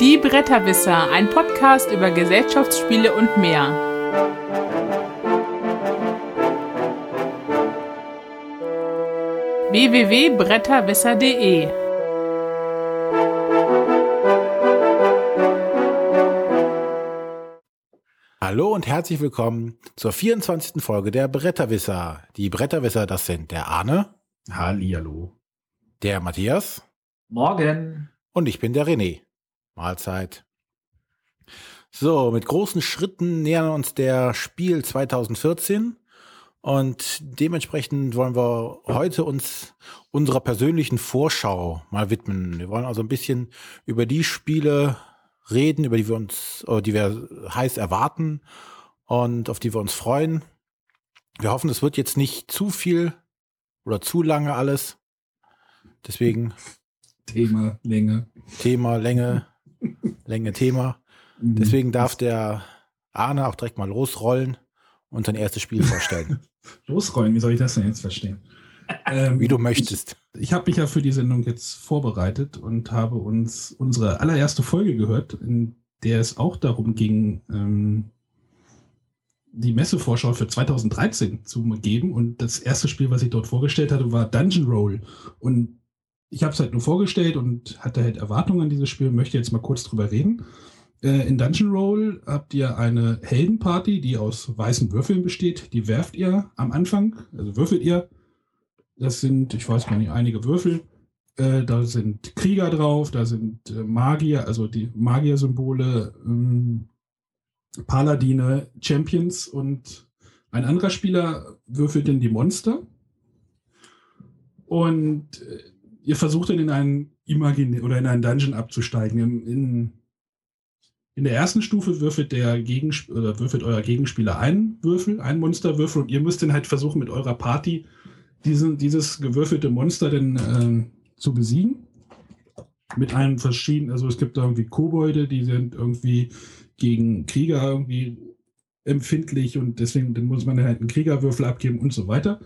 Die Bretterwisser, ein Podcast über Gesellschaftsspiele und mehr. www.bretterwisser.de Hallo und herzlich willkommen zur 24. Folge der Bretterwisser. Die Bretterwisser, das sind der Arne. Hallihallo. Der Matthias. Morgen. Und ich bin der René. Mahlzeit. So, mit großen Schritten nähern uns der Spiel 2014 und dementsprechend wollen wir heute uns unserer persönlichen Vorschau mal widmen. Wir wollen also ein bisschen über die Spiele reden, über die wir uns, die wir heiß erwarten und auf die wir uns freuen. Wir hoffen, es wird jetzt nicht zu viel oder zu lange alles. Deswegen Thema, Länge. Thema, Länge, Länge, Thema. Mhm. Deswegen darf der Arne auch direkt mal losrollen und sein erstes Spiel vorstellen. Losrollen, wie soll ich das denn jetzt verstehen? Ähm, Wie du möchtest. Ich, ich habe mich ja für die Sendung jetzt vorbereitet und habe uns unsere allererste Folge gehört, in der es auch darum ging, ähm, die Messevorschau für 2013 zu geben. Und das erste Spiel, was ich dort vorgestellt hatte, war Dungeon Roll. Und ich habe es halt nur vorgestellt und hatte halt Erwartungen an dieses Spiel möchte jetzt mal kurz drüber reden. Äh, in Dungeon Roll habt ihr eine Heldenparty, die aus weißen Würfeln besteht. Die werft ihr am Anfang, also würfelt ihr. Das sind, ich weiß gar nicht, einige Würfel. Äh, da sind Krieger drauf, da sind äh, Magier, also die Magier-Symbole, ähm, Paladine, Champions und ein anderer Spieler würfelt dann die Monster. Und äh, ihr versucht dann in einen Imagin oder in einen Dungeon abzusteigen. In, in, in der ersten Stufe würfelt der Gegensp oder würfelt euer Gegenspieler einen Würfel, einen Monsterwürfel und ihr müsst dann halt versuchen mit eurer Party diesen, dieses gewürfelte Monster dann äh, zu besiegen. Mit einem verschiedenen, also es gibt da irgendwie Kobolde, die sind irgendwie gegen Krieger irgendwie empfindlich und deswegen dann muss man halt einen Kriegerwürfel abgeben und so weiter.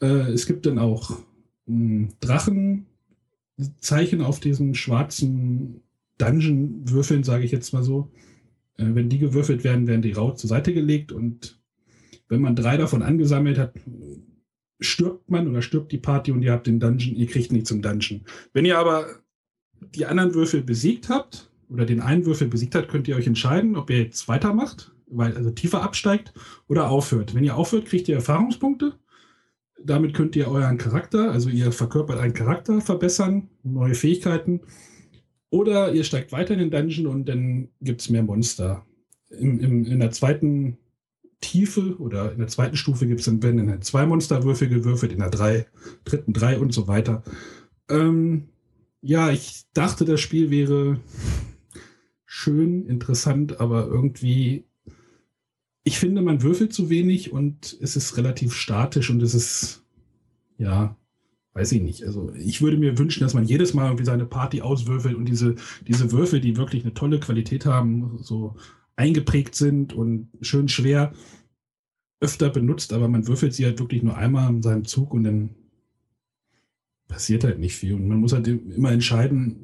Äh, es gibt dann auch Drachenzeichen auf diesen schwarzen Dungeon-Würfeln, sage ich jetzt mal so. Äh, wenn die gewürfelt werden, werden die rau zur Seite gelegt und wenn man drei davon angesammelt hat, stirbt man oder stirbt die Party und ihr habt den Dungeon, ihr kriegt nichts im Dungeon. Wenn ihr aber die anderen Würfel besiegt habt oder den einen Würfel besiegt habt, könnt ihr euch entscheiden, ob ihr jetzt weitermacht, weil also tiefer absteigt oder aufhört. Wenn ihr aufhört, kriegt ihr Erfahrungspunkte. Damit könnt ihr euren Charakter, also ihr verkörpert einen Charakter verbessern, neue Fähigkeiten. Oder ihr steigt weiter in den Dungeon und dann gibt es mehr Monster. Im, im, in der zweiten Tiefe oder in der zweiten Stufe gibt es dann, werden dann zwei Monsterwürfel gewürfelt, in der drei, dritten drei und so weiter. Ähm, ja, ich dachte, das Spiel wäre schön, interessant, aber irgendwie, ich finde, man würfelt zu wenig und es ist relativ statisch und es ist, ja, weiß ich nicht. Also ich würde mir wünschen, dass man jedes Mal irgendwie seine Party auswürfelt und diese, diese Würfel, die wirklich eine tolle Qualität haben, so eingeprägt sind und schön schwer, öfter benutzt, aber man würfelt sie halt wirklich nur einmal in seinem Zug und dann passiert halt nicht viel. Und man muss halt immer entscheiden,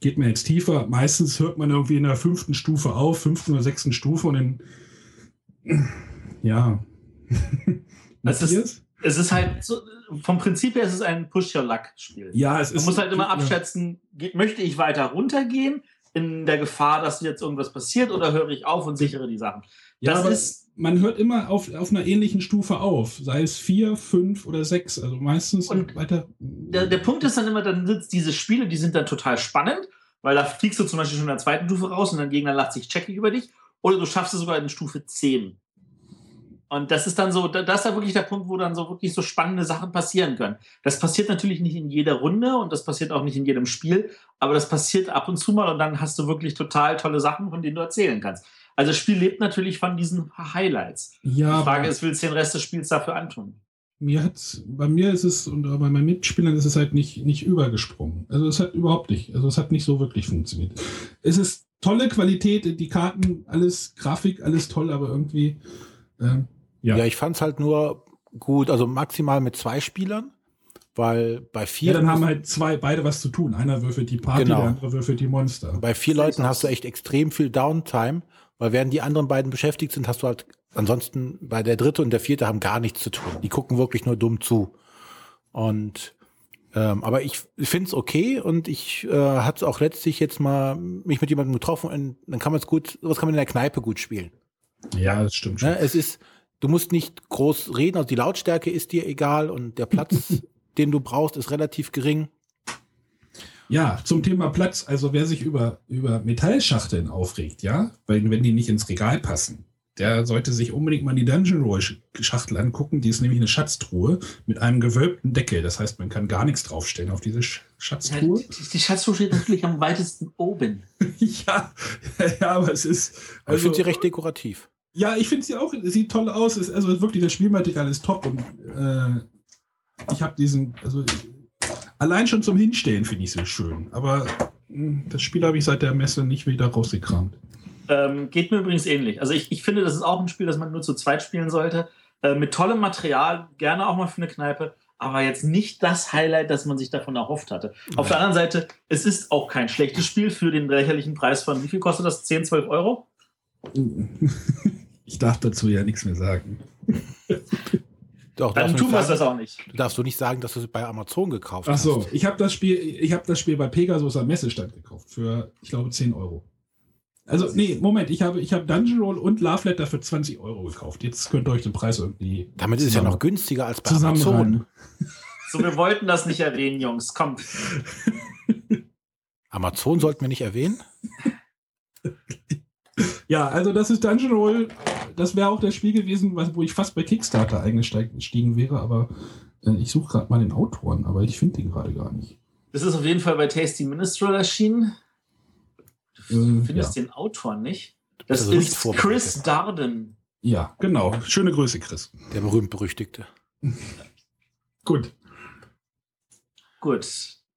geht man jetzt tiefer. Meistens hört man irgendwie in der fünften Stufe auf, fünften oder sechsten Stufe und dann, ja. es, ist, es ist halt so, vom Prinzip her ist es ein Push-Your-Luck-Spiel. Ja, es Man ist. muss halt immer abschätzen, geht, möchte ich weiter runtergehen in der Gefahr, dass jetzt irgendwas passiert oder höre ich auf und sichere die Sachen. Ja, Das aber ist man hört immer auf, auf einer ähnlichen Stufe auf, sei es vier, fünf oder sechs, also meistens Und weiter. der, der Punkt ist dann immer, dann sind diese Spiele, die sind dann total spannend, weil da fliegst du zum Beispiel schon in der zweiten Stufe raus und dein Gegner lacht sich checkig über dich. Oder du schaffst es sogar in Stufe 10. Und das ist dann so, da- das ist da wirklich der Punkt, wo dann so wirklich so spannende Sachen passieren können. Das passiert natürlich nicht in jeder Runde und das passiert auch nicht in jedem Spiel, aber das passiert ab und zu mal und dann hast du wirklich total tolle Sachen, von denen du erzählen kannst. Also das Spiel lebt natürlich von diesen Highlights. Ja, Die Frage ist, willst du den Rest des Spiels dafür antun? mir hat's, bei mir ist es und bei meinen Mitspielern ist es halt nicht, nicht übergesprungen. Also es hat überhaupt nicht, also es hat nicht so wirklich funktioniert. Es ist tolle Qualität, die Karten, alles, Grafik, alles toll, aber irgendwie, ähm, ja. Ja, ich fand's halt nur gut, also maximal mit zwei Spielern, weil bei vier. Ja, dann haben halt zwei, beide was zu tun. Einer würfelt die Party, Genau. der andere würfelt die Monster. Bei vier Leuten hast du echt extrem viel Downtime, weil während die anderen beiden beschäftigt sind, hast du halt ansonsten bei der dritte und der vierte haben gar nichts zu tun. Die gucken wirklich nur dumm zu. Und ähm, aber ich finde es okay und ich äh, hatte auch letztlich jetzt mal mich mit jemandem getroffen und dann kann man es gut, was kann man in der Kneipe gut spielen. Ja, das stimmt schon. Ne? Es ist, du musst nicht groß reden, also die Lautstärke ist dir egal und der Platz, den du brauchst, ist relativ gering. Ja, zum Thema Platz. Also wer sich über, über Metallschachteln aufregt, ja, weil wenn die nicht ins Regal passen, der sollte sich unbedingt mal die Dungeon Roll Schachtel angucken. Die ist nämlich eine Schatztruhe mit einem gewölbten Deckel. Das heißt, man kann gar nichts draufstellen auf diese Sch Ja, Schatztruhe. die, die Schatztruhe steht natürlich am weitesten oben. Ja, ja, aber es ist. Aber ich finde sie also- recht dekorativ. Ja, ich finde sie auch, sieht toll aus. Ist, also wirklich, das Spielmaterial ist top und äh, ich habe diesen, also allein schon zum Hinstellen finde ich sie schön. Aber mh, das Spiel habe ich seit der Messe nicht wieder rausgekramt. Ähm, geht mir übrigens ähnlich. Also ich, ich finde, das ist auch ein Spiel, das man nur zu zweit spielen sollte. Äh, mit tollem Material, gerne auch mal für eine Kneipe, aber jetzt nicht das Highlight, das man sich davon erhofft hatte. Auf der anderen Seite, es ist auch kein schlechtes Spiel für den lächerlichen Preis von, wie viel kostet das? 10, 12 Euro? Ich darf dazu ja nichts mehr sagen. Doch, Dann tun wir es das auch nicht. du darfst du nicht sagen, dass du es bei Amazon gekauft Ach hast. so, ich habe das Spiel, ich habe das Spiel bei Pegasus am Messestand gekauft für, ich glaube, 10 Euro. Also, nee, Moment, ich habe, ich habe Dungeon Roll und Love Letter für 20 Euro gekauft. Jetzt könnt ihr euch den Preis irgendwie. Damit ist es ja noch günstiger als bei. Amazon. So, wir wollten das nicht erwähnen, Jungs. Kommt. Amazon sollten wir nicht erwähnen. Ja, also das ist Dungeon Roll. Das wäre auch das Spiel gewesen, wo ich fast bei Kickstarter eingestiegen wäre, aber äh, ich suche gerade mal den Autoren, aber ich finde den gerade gar nicht. Das ist auf jeden Fall bei Tasty Minstrel erschienen. Du Äh, findest ja. den Autor nicht. Das Also ist. Chris Darden. Ja, genau. Schöne Grüße, Chris. Der berühmt-berüchtigte. Gut. Gut.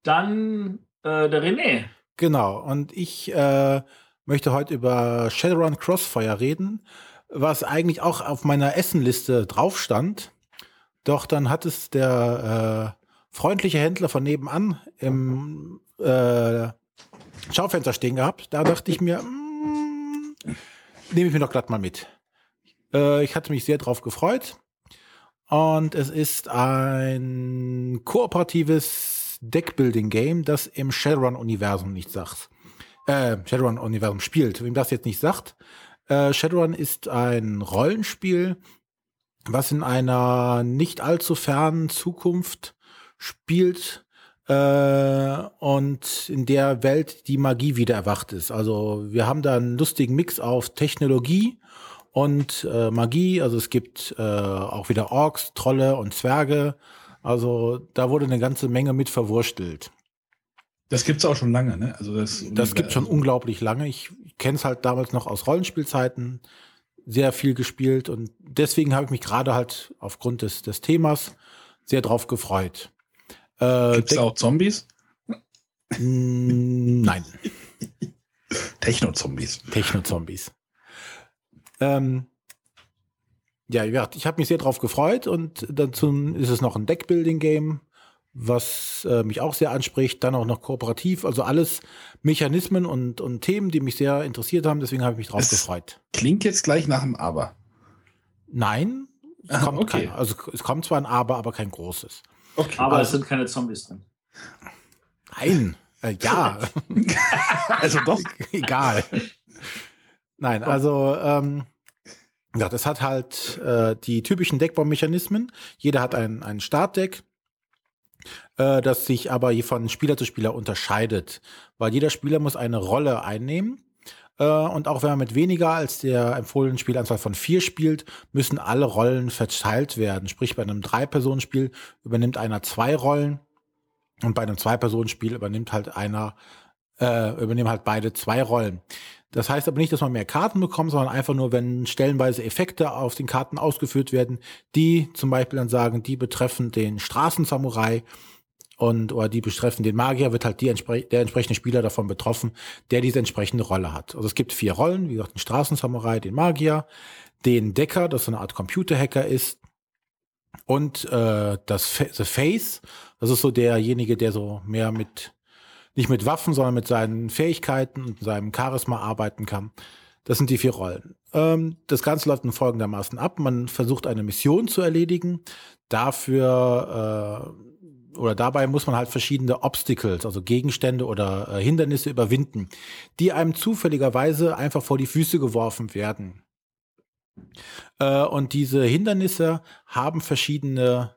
Dann äh, der René. Genau. Und ich äh, möchte heute über Shadowrun Crossfire reden, was eigentlich auch auf meiner Essenliste drauf stand. Doch dann hat es der äh, freundliche Händler von nebenan im äh, Schaufenster stehen gehabt. Da dachte ich mir, mm, nehme ich mir doch glatt mal mit. Äh, ich hatte mich sehr drauf gefreut. Und es ist ein kooperatives Deckbuilding-Game, das im Shadowrun-Universum nicht sagt. Äh, Shadowrun-Universum spielt. Wem das jetzt nicht sagt. Äh, Shadowrun ist ein Rollenspiel, was in einer nicht allzu fernen Zukunft spielt äh, und in der Welt die Magie wieder erwacht ist. Also wir haben da einen lustigen Mix auf Technologie und äh, Magie. Also es gibt äh, auch wieder Orks, Trolle und Zwerge. Also da wurde eine ganze Menge mit verwurstelt. Das gibt's auch schon lange, ne? Also das, Das gibt schon unglaublich lange. Ich kenne es halt damals noch aus Rollenspielzeiten, sehr viel gespielt und deswegen habe ich mich gerade halt aufgrund des, des Themas sehr drauf gefreut. Äh, Gibt's Deck- auch Zombies? Mm, Nein, Techno-Zombies. Techno-Zombies. Ähm, ja, wie gesagt, ich habe mich sehr drauf gefreut und dazu ist es noch ein Deckbuilding-Game, was äh, mich auch sehr anspricht, dann auch noch kooperativ, also alles Mechanismen und, und Themen, die mich sehr interessiert haben, deswegen habe ich mich drauf Es- gefreut. Klingt jetzt gleich nach dem Aber. Nein, es kommt okay. kein, also es kommt zwar ein Aber, aber kein großes. Okay. Aber es Also- sind keine Zombies drin. Nein, äh, ja, also doch. egal. Nein, also ähm, ja, das hat halt äh, die typischen Deckbaumechanismen. Jeder hat ein, ein Startdeck, äh, das sich aber je von Spieler zu Spieler unterscheidet, weil jeder Spieler muss eine Rolle einnehmen. Äh, und auch wenn man mit weniger als der empfohlenen Spielanzahl von vier spielt, müssen alle Rollen verteilt werden. Sprich, bei einem Drei-Personen-Spiel übernimmt einer zwei Rollen und bei einem Zwei-Personen-Spiel übernimmt halt einer, äh, übernehmen halt beide zwei Rollen. Das heißt aber nicht, dass man mehr Karten bekommt, sondern einfach nur, wenn stellenweise Effekte auf den Karten ausgeführt werden, die zum Beispiel dann sagen, die betreffen den Straßensamurai und oder die betreffen den Magier, wird halt die der entsprechende Spieler davon betroffen, der diese entsprechende Rolle hat. Also es gibt vier Rollen, wie gesagt, den Straßensamurai, den Magier, den Decker, das so eine Art Computerhacker ist, Und äh, das Fa The Face, das ist so derjenige, der so mehr mit, nicht mit Waffen, sondern mit seinen Fähigkeiten und seinem Charisma arbeiten kann. Das sind die vier Rollen. Ähm, das Ganze läuft nun folgendermaßen ab. Man versucht eine Mission zu erledigen. Dafür äh, oder dabei muss man halt verschiedene Obstacles, also Gegenstände oder äh, Hindernisse überwinden, die einem zufälligerweise einfach vor die Füße geworfen werden. Äh, und diese Hindernisse haben verschiedene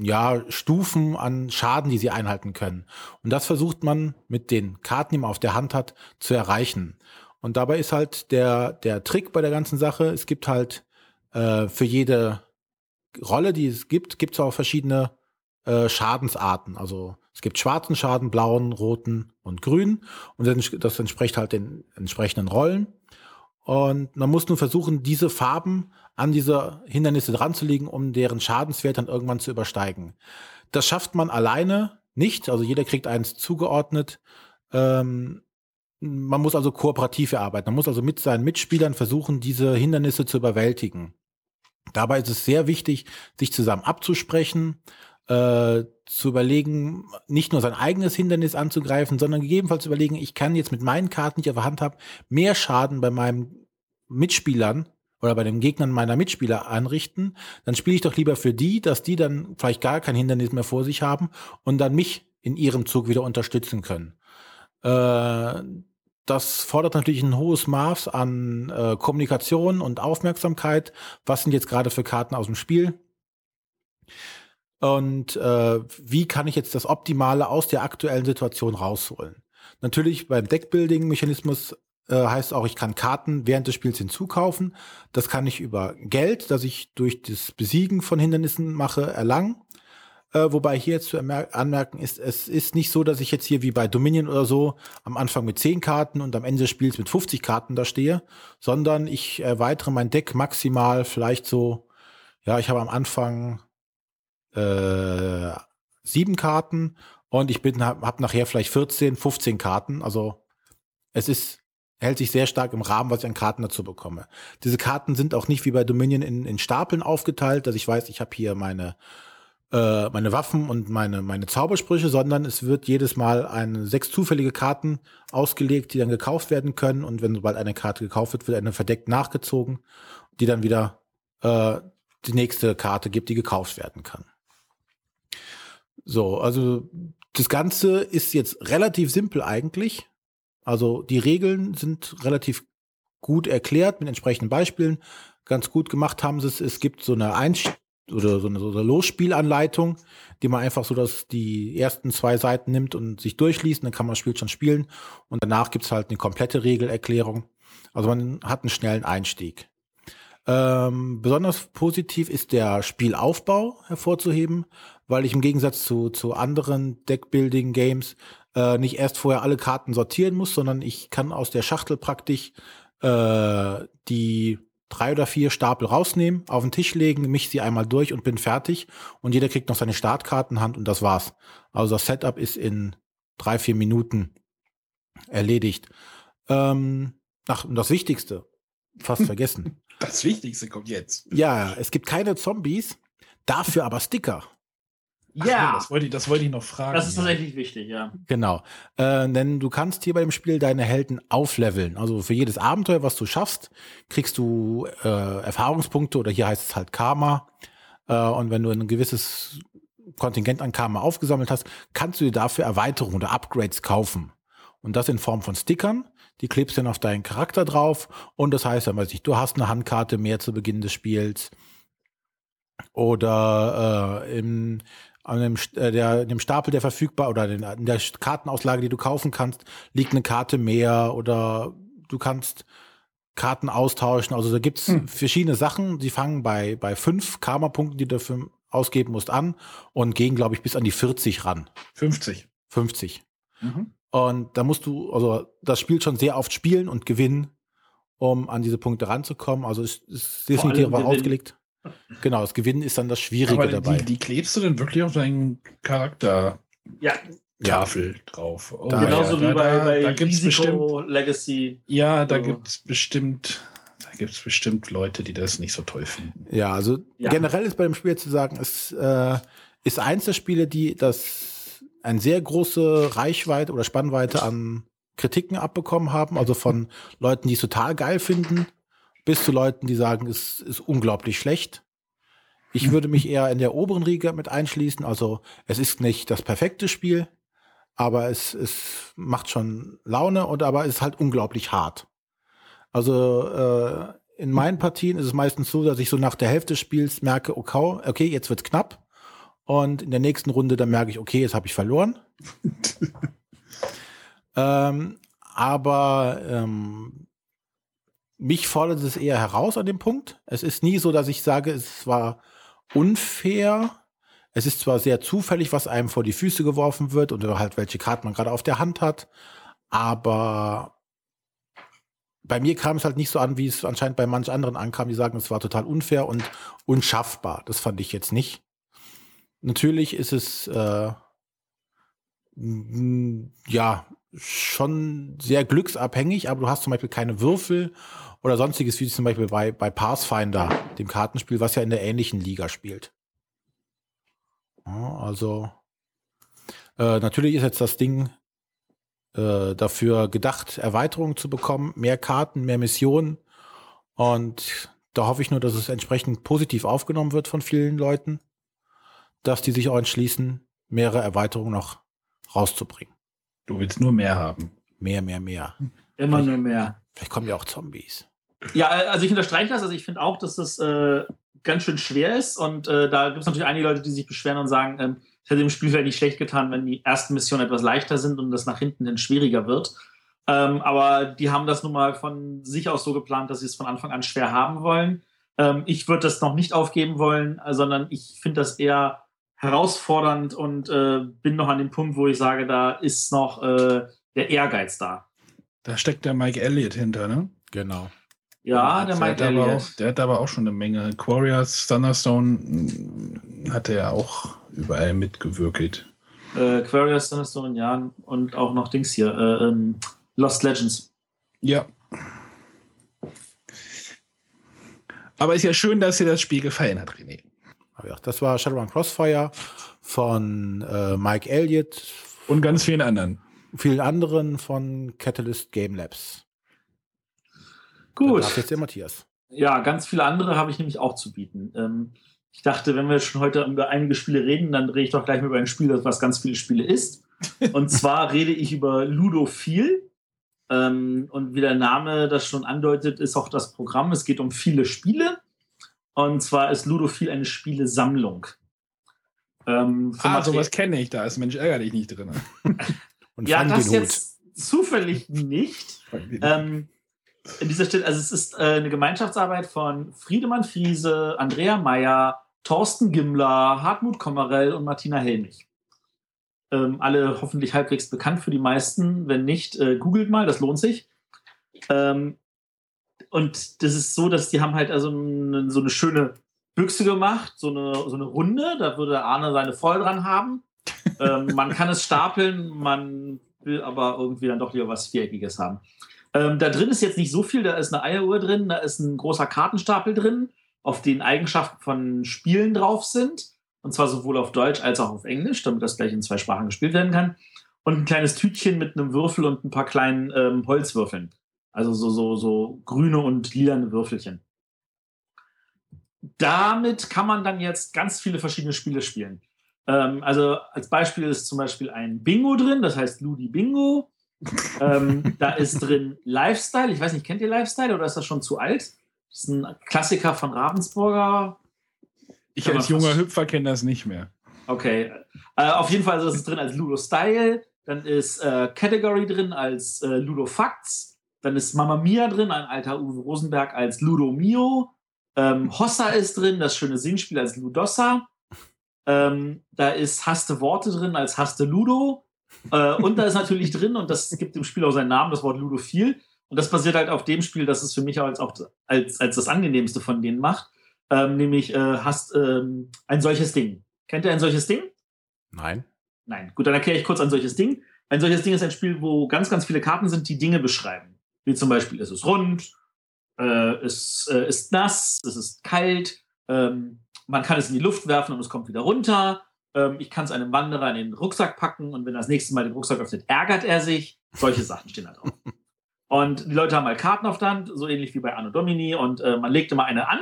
ja, Stufen an Schaden, die sie einhalten können. Und das versucht man mit den Karten, die man auf der Hand hat, zu erreichen. Und dabei ist halt der, der Trick bei der ganzen Sache, es gibt halt äh, für jede Rolle, die es gibt, gibt es auch verschiedene äh, Schadensarten. Also es gibt schwarzen Schaden, blauen, roten und grünen. Und das, entspricht halt den entsprechenden Rollen. Und man muss nun versuchen, diese Farben an diese Hindernisse dran zu legen, um deren Schadenswert dann irgendwann zu übersteigen. Das schafft man alleine nicht. Also jeder kriegt eins zugeordnet. Ähm, man muss also kooperativ arbeiten. Man muss also mit seinen Mitspielern versuchen, diese Hindernisse zu überwältigen. Dabei ist es sehr wichtig, sich zusammen abzusprechen, äh, zu überlegen, nicht nur sein eigenes Hindernis anzugreifen, sondern gegebenenfalls überlegen, ich kann jetzt mit meinen Karten, die ich auf der Hand habe, mehr Schaden bei meinen Mitspielern oder bei den Gegnern meiner Mitspieler anrichten. Dann spiele ich doch lieber für die, dass die dann vielleicht gar kein Hindernis mehr vor sich haben und dann mich in ihrem Zug wieder unterstützen können. Äh, das fordert natürlich ein hohes Maß an äh, Kommunikation und Aufmerksamkeit. Was sind jetzt gerade für Karten aus dem Spiel? Und äh, wie kann ich jetzt das Optimale aus der aktuellen Situation rausholen? Natürlich beim Deckbuilding-Mechanismus äh, heißt auch, ich kann Karten während des Spiels hinzukaufen. Das kann ich über Geld, das ich durch das Besiegen von Hindernissen mache, erlangen. Äh, wobei hier zu anmerken ist, es ist nicht so, dass ich jetzt hier wie bei Dominion oder so am Anfang mit 10 Karten und am Ende des Spiels mit 50 Karten da stehe, sondern ich erweitere mein Deck maximal vielleicht so, ja, ich habe am Anfang äh, sieben Karten und ich bin habe hab nachher vielleicht 14, 15 Karten. Also es ist hält sich sehr stark im Rahmen, was ich an Karten dazu bekomme. Diese Karten sind auch nicht wie bei Dominion in, in Stapeln aufgeteilt, dass ich weiß, ich habe hier meine äh, meine Waffen und meine meine Zaubersprüche, sondern es wird jedes Mal eine sechs zufällige Karten ausgelegt, die dann gekauft werden können und wenn sobald eine Karte gekauft wird, wird eine verdeckt nachgezogen, die dann wieder äh, die nächste Karte gibt, die gekauft werden kann. So, also das Ganze ist jetzt relativ simpel eigentlich. Also die Regeln sind relativ gut erklärt mit entsprechenden Beispielen. Ganz gut gemacht haben sie es. Es gibt so eine Einst oder so eine, so eine Losspielanleitung, die man einfach so, dass die ersten zwei Seiten nimmt und sich durchliest, dann kann man das Spiel schon spielen. Und danach gibt's halt eine komplette Regelerklärung. Also man hat einen schnellen Einstieg. Ähm, besonders positiv ist der Spielaufbau hervorzuheben, weil ich im Gegensatz zu, zu anderen Deckbuilding-Games äh, nicht erst vorher alle Karten sortieren muss, sondern ich kann aus der Schachtel praktisch äh, die drei oder vier Stapel rausnehmen, auf den Tisch legen, mich sie einmal durch und bin fertig. Und jeder kriegt noch seine Startkartenhand und das war's. Also das Setup ist in drei, vier Minuten erledigt. Ähm, ach, und das Wichtigste, fast vergessen. Das Wichtigste kommt jetzt. Ja, es gibt keine Zombies, dafür aber Sticker. Ach, ja, das wollte, ich, das wollte ich noch fragen. Das ist tatsächlich wichtig, ja. Genau. Äh, denn du kannst hier bei dem Spiel deine Helden aufleveln. Also für jedes Abenteuer, was du schaffst, kriegst du äh, Erfahrungspunkte oder hier heißt es halt Karma. Äh, und wenn du ein gewisses Kontingent an Karma aufgesammelt hast, kannst du dir dafür Erweiterungen oder Upgrades kaufen. Und das in Form von Stickern. Die klebst du dann auf deinen Charakter drauf. Und das heißt dann, weiß ich, du hast eine Handkarte mehr zu Beginn des Spiels. Oder äh, im, an dem, äh, der, dem Stapel, der verfügbar oder in der Kartenauslage, die du kaufen kannst, liegt eine Karte mehr oder du kannst Karten austauschen. Also da gibt's hm. verschiedene Sachen. Die fangen bei, bei fünf Karma-Punkten, die du dafür ausgeben musst, an und gehen, glaube ich, bis an die 40 ran. 50. 50. Mhm. Und da musst du, also das Spiel schon sehr oft spielen und gewinnen, um an diese Punkte ranzukommen. Also es ist definitiv auch ausgelegt. Genau, das Gewinnen ist dann das Schwierige Aber dabei. Die, die klebst du dann wirklich auf deinen Charakter? Ja. Tafel ja. drauf. Oh, Genauso ja, wie bei, bei da gibt's Risiko, bestimmt, Legacy. Ja, da so. gibt es bestimmt, da gibt es bestimmt Leute, die das nicht so toll finden. Ja, also Ja. generell ist bei dem Spiel zu sagen, es äh, ist eins der Spiele, die das eine sehr große Reichweite oder Spannweite an Kritiken abbekommen haben. Also von Leuten, die es total geil finden, bis zu Leuten, die sagen, es ist unglaublich schlecht. Ich würde mich eher in der oberen Riege mit einschließen. Also es ist nicht das perfekte Spiel, aber es, es macht schon Laune und aber es ist halt unglaublich hart. Also äh, in meinen Partien ist es meistens so, dass ich so nach der Hälfte des Spiels merke, okay, okay jetzt wird's knapp. Und in der nächsten Runde dann merke ich, okay, jetzt habe ich verloren. ähm, aber ähm, mich fordert es eher heraus an dem Punkt. Es ist nie so, dass ich sage, es war unfair. Es ist zwar sehr zufällig, was einem vor die Füße geworfen wird oder halt welche Karten man gerade auf der Hand hat, aber bei mir kam es halt nicht so an, wie es anscheinend bei manch anderen ankam, die sagen, es war total unfair und unschaffbar. Das fand ich jetzt nicht. Natürlich ist es äh, ja schon sehr glücksabhängig, aber du hast zum Beispiel keine Würfel oder sonstiges, wie zum Beispiel bei, bei Pathfinder, dem Kartenspiel, was ja in der ähnlichen Liga spielt. Ja, also äh, natürlich ist jetzt das Ding äh, dafür gedacht, Erweiterungen zu bekommen, mehr Karten, mehr Missionen. Und da hoffe ich nur, dass es entsprechend positiv aufgenommen wird von vielen Leuten, dass die sich auch entschließen, mehrere Erweiterungen noch rauszubringen. Du willst nur mehr haben. Mehr, mehr, mehr. Immer nur mehr. Vielleicht kommen ja auch Zombies. Ja, also ich unterstreiche das. Also ich finde auch, dass das äh, ganz schön schwer ist. Und äh, da gibt es natürlich einige Leute, die sich beschweren und sagen, ähm, es hätte dem Spiel vielleicht nicht schlecht getan, wenn die ersten Missionen etwas leichter sind und das nach hinten hin schwieriger wird. Ähm, aber die haben das nun mal von sich aus so geplant, dass sie es von Anfang an schwer haben wollen. Ähm, ich würde das noch nicht aufgeben wollen, äh, sondern ich finde das eher herausfordernd und äh, bin noch an dem Punkt, wo ich sage, da ist noch äh, der Ehrgeiz da. Da steckt der Mike Elliott hinter, ne? Genau. Ja, der der, Mike hat aber Elliott. auch, der hat aber auch schon eine Menge. Quarriors, Thunderstone mh, hat er ja auch überall mitgewirkelt. Äh, Quarius, Thunderstone, ja, und auch noch Dings hier, äh, ähm, Lost Legends. Ja. Aber ist ja schön, dass dir das Spiel gefallen hat, René. Aber ja, das war Shadowrun Crossfire von äh, Mike Elliott, Und ganz vielen anderen. vielen anderen von Catalyst Game Labs. Gut. darf jetzt der Matthias. Ja, ganz viele andere habe ich nämlich auch zu bieten. Ähm, ich dachte, wenn wir schon heute über einige Spiele reden, dann rede ich doch gleich mal über ein Spiel, das was ganz viele Spiele ist. Und zwar rede ich über Ludophil. Ähm, und wie der Name das schon andeutet, ist auch das Programm. Es geht um viele Spiele. Und zwar ist Ludophil eine Spielesammlung. Ähm, Ah, sowas kenne ich. Da ist Mensch ärger dich nicht drin. Und ja, das jetzt zufällig nicht. Ähm, in dieser Stelle, also es ist äh, eine Gemeinschaftsarbeit von Friedemann Friese, Andrea Meyer, Thorsten Gimmler, Hartmut Kommerell und Martina Helmich. Ähm, alle hoffentlich halbwegs bekannt für die meisten. Wenn nicht, äh, googelt mal, das lohnt sich. Ähm, und das ist so, dass die haben halt also eine, so eine schöne Büchse gemacht, so eine, so eine Runde, da würde Arne seine Voll dran haben. ähm, man kann es stapeln, man will aber irgendwie dann doch lieber was Viereckiges haben. Ähm, da drin ist jetzt nicht so viel, da ist eine Eieruhr drin, da ist ein großer Kartenstapel drin, auf den Eigenschaften von Spielen drauf sind. Und zwar sowohl auf Deutsch als auch auf Englisch, damit das gleich in zwei Sprachen gespielt werden kann. Und ein kleines Tütchen mit einem Würfel und ein paar kleinen ähm, Holzwürfeln. Also so, so, so grüne und lilane Würfelchen. Damit kann man dann jetzt ganz viele verschiedene Spiele spielen. Ähm, also als Beispiel ist zum Beispiel ein Bingo drin, das heißt Ludi Bingo. Ähm, da ist drin Lifestyle. Ich weiß nicht, kennt ihr Lifestyle oder ist das schon zu alt? Das ist ein Klassiker von Ravensburger. Ich als junger Hüpfer kenne das nicht mehr. Okay. Äh, auf jeden Fall ist es drin als Ludo Style. Dann ist äh, Category drin als äh, Ludo Facts. Dann ist Mamma Mia drin, ein alter Uwe Rosenberg als Ludo Mio. Ähm, Hossa ist drin, das schöne Singspiel als Ludossa. Ähm, da ist Haste Worte drin als Haste Ludo. Äh, und da ist natürlich drin, und das gibt dem Spiel auch seinen Namen, das Wort Ludophil. Und das basiert halt auf dem Spiel, das es für mich als, auch als, als das angenehmste von denen macht. Ähm, nämlich äh, hast ähm, ein solches Ding. Kennt ihr ein solches Ding? Nein. Nein. Gut, dann erkläre ich kurz ein solches Ding. Ein solches Ding ist ein Spiel, wo ganz, ganz viele Karten sind, die Dinge beschreiben. Wie zum Beispiel, ist es rund, äh, es äh, ist nass, es ist kalt, ähm, man kann es in die Luft werfen und es kommt wieder runter. Ähm, ich kann es einem Wanderer in den Rucksack packen und wenn er das nächste Mal den Rucksack öffnet, ärgert er sich. Solche Sachen stehen da drauf. Und die Leute haben halt Karten auf der Hand, so ähnlich wie bei Anno Domini, und äh, man legt immer eine an.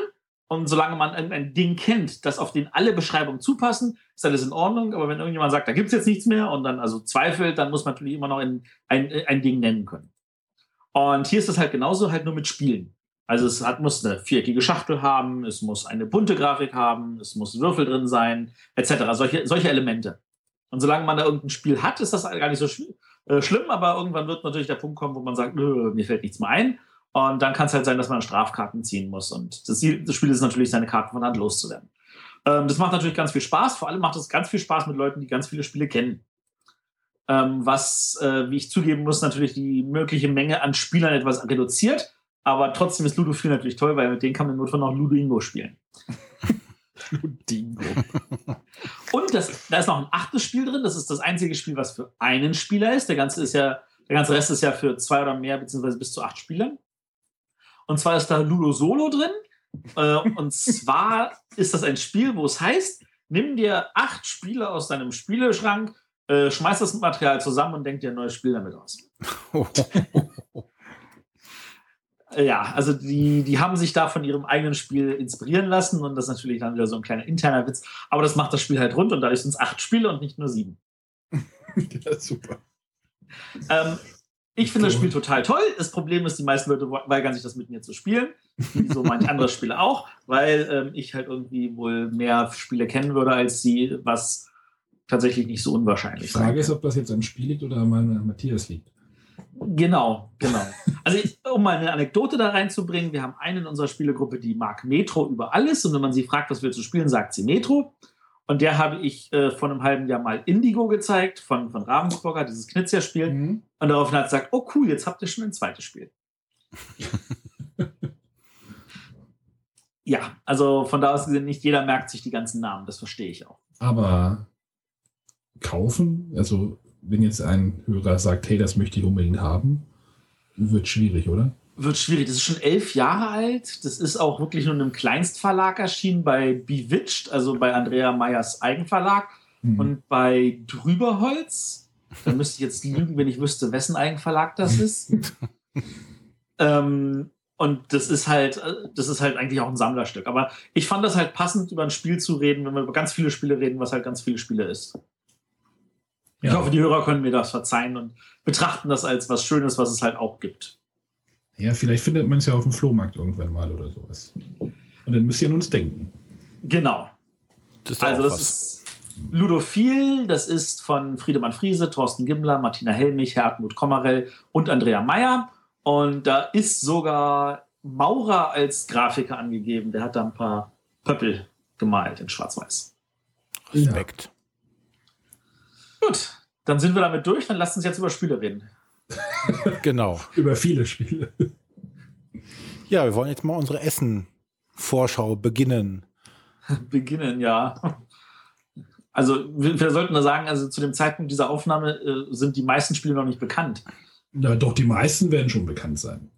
Und solange man irgendein Ding kennt, das auf den alle Beschreibungen zupassen, ist alles in Ordnung. Aber wenn irgendjemand sagt, da gibt es jetzt nichts mehr und dann also zweifelt, dann muss man natürlich immer noch ein, ein, ein Ding nennen können. Und hier ist das halt genauso, halt nur mit Spielen. Also es hat, muss eine viereckige Schachtel haben, es muss eine bunte Grafik haben, es muss Würfel drin sein, etc. Solche, solche Elemente. Und solange man da irgendein Spiel hat, ist das gar nicht so sch äh, schlimm, aber irgendwann wird natürlich der Punkt kommen, wo man sagt, mir fällt nichts mehr ein. Und dann kann es halt sein, dass man Strafkarten ziehen muss. Und das Ziel des Spiels ist natürlich, seine Karten von Hand loszuwerden. Ähm, das macht natürlich ganz viel Spaß. Vor allem macht es ganz viel Spaß mit Leuten, die ganz viele Spiele kennen. Ähm, was, äh, wie ich zugeben muss, natürlich die mögliche Menge an Spielern etwas reduziert. Aber trotzdem ist Ludo 4 natürlich toll, weil mit denen kann man nur noch Ludo Ingo spielen. Ludingo. Und das, da ist noch ein achtes Spiel drin. Das ist das einzige Spiel, was für einen Spieler ist. Der ganze ist ja, der ganze Rest ist ja für zwei oder mehr, beziehungsweise bis zu acht Spielern. Und zwar ist da Ludo Solo drin. Äh, und zwar ist das ein Spiel, wo es heißt, nimm dir acht Spiele aus deinem Spieleschrank, äh, schmeiß das Material zusammen und denk dir ein neues Spiel damit aus. Ja, also die, die haben sich da von ihrem eigenen Spiel inspirieren lassen und das ist natürlich dann wieder so ein kleiner interner Witz. Aber das macht das Spiel halt rund und dadurch sind es acht Spiele und nicht nur sieben. ja, super. Ähm, ich finde das Spiel total toll. Das Problem ist, die meisten Leute weigern sich das mit mir zu spielen. Wie so manche andere Spiele auch, weil ähm, ich halt irgendwie wohl mehr Spiele kennen würde als sie, was tatsächlich nicht so unwahrscheinlich ist. Die Frage ist, ob das jetzt am Spiel liegt oder an Matthias liegt. Genau, genau. Also ich, um mal eine Anekdote da reinzubringen, wir haben eine in unserer Spielegruppe, die mag Metro über alles und wenn man sie fragt, was wir zu spielen, sagt sie Metro. Und der habe ich äh, vor einem halben Jahr mal Indigo gezeigt von, von Ravensburger, dieses Knizia-Spiel. Mhm. Und daraufhin hat sie gesagt, oh cool, jetzt habt ihr schon ein zweites Spiel. ja, also von da aus gesehen, nicht jeder merkt sich die ganzen Namen, das verstehe ich auch. Aber kaufen, also wenn jetzt ein Hörer sagt, hey, das möchte ich unbedingt haben, wird schwierig, oder? Wird schwierig. Das ist schon elf Jahre alt. Das ist auch wirklich nur in einem Kleinstverlag erschienen, bei Bewitched, also bei Andrea Meyers Eigenverlag. Mhm. Und bei Drüberholz, da müsste ich jetzt lügen, wenn ich wüsste, wessen Eigenverlag das ist. ähm, und das ist halt, das ist halt eigentlich auch ein Sammlerstück. Aber ich fand das halt passend, über ein Spiel zu reden, wenn wir über ganz viele Spiele reden, was halt ganz viele Spiele ist. Ich ja. hoffe, die Hörer können mir das verzeihen und betrachten das als was Schönes, was es halt auch gibt. Ja, vielleicht findet man es ja auf dem Flohmarkt irgendwann mal oder sowas. Und dann müsst ihr an uns denken. Genau. Das also, das was. ist Ludophil, das ist von Friedemann Friese, Thorsten Gimmler, Martina Helmich, Hartmut Kommerell und Andrea Meyer. Und da ist sogar Maurer als Grafiker angegeben. Der hat da ein paar Pöppel gemalt in Schwarz-Weiß. Respekt. Gut, dann sind wir damit durch. Dann lasst uns jetzt über Spiele reden. genau. über viele Spiele. Ja, wir wollen jetzt mal unsere Essen-Vorschau beginnen. beginnen, ja. Also wir, wir, sollten da sagen, also zu dem Zeitpunkt dieser Aufnahme äh, sind die meisten Spiele noch nicht bekannt. Na, doch, die meisten werden schon bekannt sein.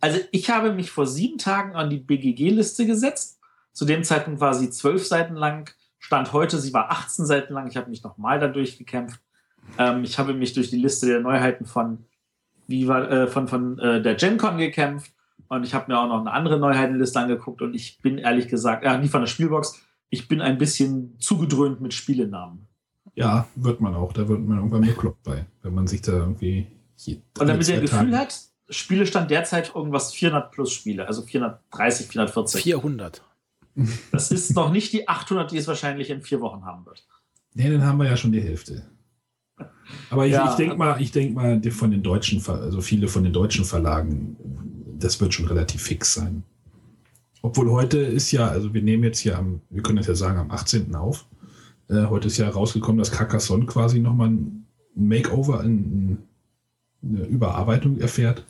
Also ich habe mich vor sieben Tagen an die BGG-Liste gesetzt. Zu dem Zeitpunkt war sie zwölf Seiten lang. Stand heute, sie war 18 Seiten lang. Ich habe mich nochmal da durchgekämpft. Ähm, ich habe mich durch die Liste der Neuheiten von, Viva, äh, von, von äh, der GenCon gekämpft. Und ich habe mir auch noch eine andere Neuheitenliste angeguckt. Und ich bin ehrlich gesagt, ja, nie von der Spielbox, ich bin ein bisschen zugedröhnt mit Spielenamen. Ja, wird man auch. Da wird man irgendwann bekloppt bei, wenn man sich da irgendwie. Und damit ihr ein Gefühl hat, Spielestand derzeit irgendwas 400 plus Spiele, also 430, 440. 400. Das ist noch nicht die 800, die es wahrscheinlich in vier Wochen haben wird. Nee, dann haben wir ja schon die Hälfte. Aber ich, ja, ich denke mal, ich denke mal, von den deutschen, also viele von den deutschen Verlagen, das wird schon relativ fix sein. Obwohl heute ist ja, also wir nehmen jetzt hier am, wir können das ja sagen, am 18. auf. Äh, heute ist ja rausgekommen, dass Carcassonne quasi nochmal ein Makeover, ein, eine Überarbeitung erfährt.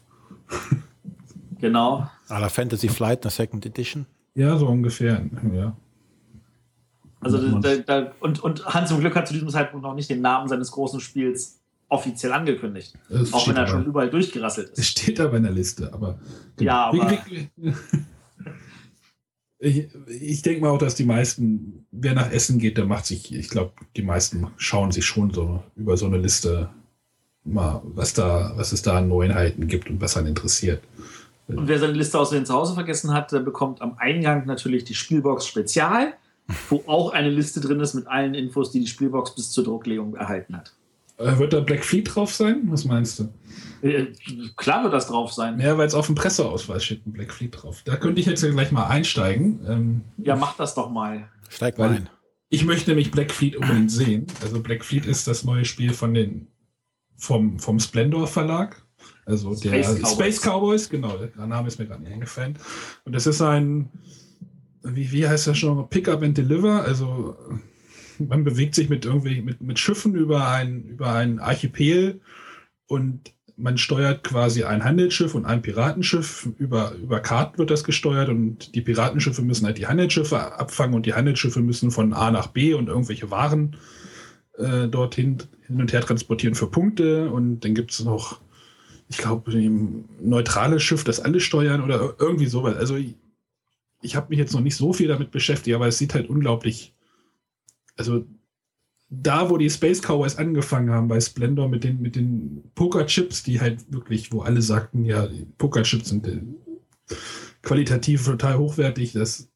Genau. A la Fantasy Flight, eine Second Edition. Ja, so ungefähr, ja. Also da, da, und, und Hans zum Glück hat zu diesem Zeitpunkt noch nicht den Namen seines großen Spiels offiziell angekündigt. Es Auch wenn er aber- schon überall durchgerasselt Es ist. steht aber in der Liste, aber. genau. Ja, aber- Wie- wie- Ich, ich denke mal auch, dass die meisten, wer nach Essen geht, der macht sich, ich glaube, die meisten schauen sich schon so über so eine Liste mal, was da, was es da an Neuheiten gibt und was einen interessiert. Und wer seine Liste außerdem zu Hause vergessen hat, der bekommt am Eingang natürlich die Spielbox Spezial, wo auch eine Liste drin ist mit allen Infos, die die Spielbox bis zur Drucklegung erhalten hat. Äh, wird da Black Fleet drauf sein? Was meinst du? Äh, klar wird das drauf sein. Ja, weil es auf dem Presseausweis steht ein Black Fleet drauf. Da könnte ich jetzt ja gleich mal einsteigen. Ähm, Ja, mach das doch mal. Steig mal ein. Ich möchte nämlich Black Fleet unbedingt sehen. Also Black Fleet ist das neue Spiel von den vom, vom Splendor Verlag. Also der Space Cowboys. Space Cowboys, genau, der Name ist mir gerade nicht eingefallen. Und das ist ein, wie, wie heißt das schon, Pick up and Deliver. Also man bewegt sich mit irgendwie mit, mit Schiffen über ein, über ein Archipel und man steuert quasi ein Handelsschiff und ein Piratenschiff. Über, über Karten wird das gesteuert und die Piratenschiffe müssen halt die Handelsschiffe abfangen und die Handelsschiffe müssen von A nach B und irgendwelche Waren äh, dorthin hin und her transportieren für Punkte. Und dann gibt es noch, ich glaube, neutrales Schiff, das alle steuern oder ir- irgendwie sowas. Also ich, ich habe mich jetzt noch nicht so viel damit beschäftigt, aber es sieht halt unglaublich, also da, wo die Space Cowboys angefangen haben bei Splendor mit den, mit den Pokerchips, die halt wirklich, wo alle sagten, ja, die Pokerchips sind äh, qualitativ total hochwertig, das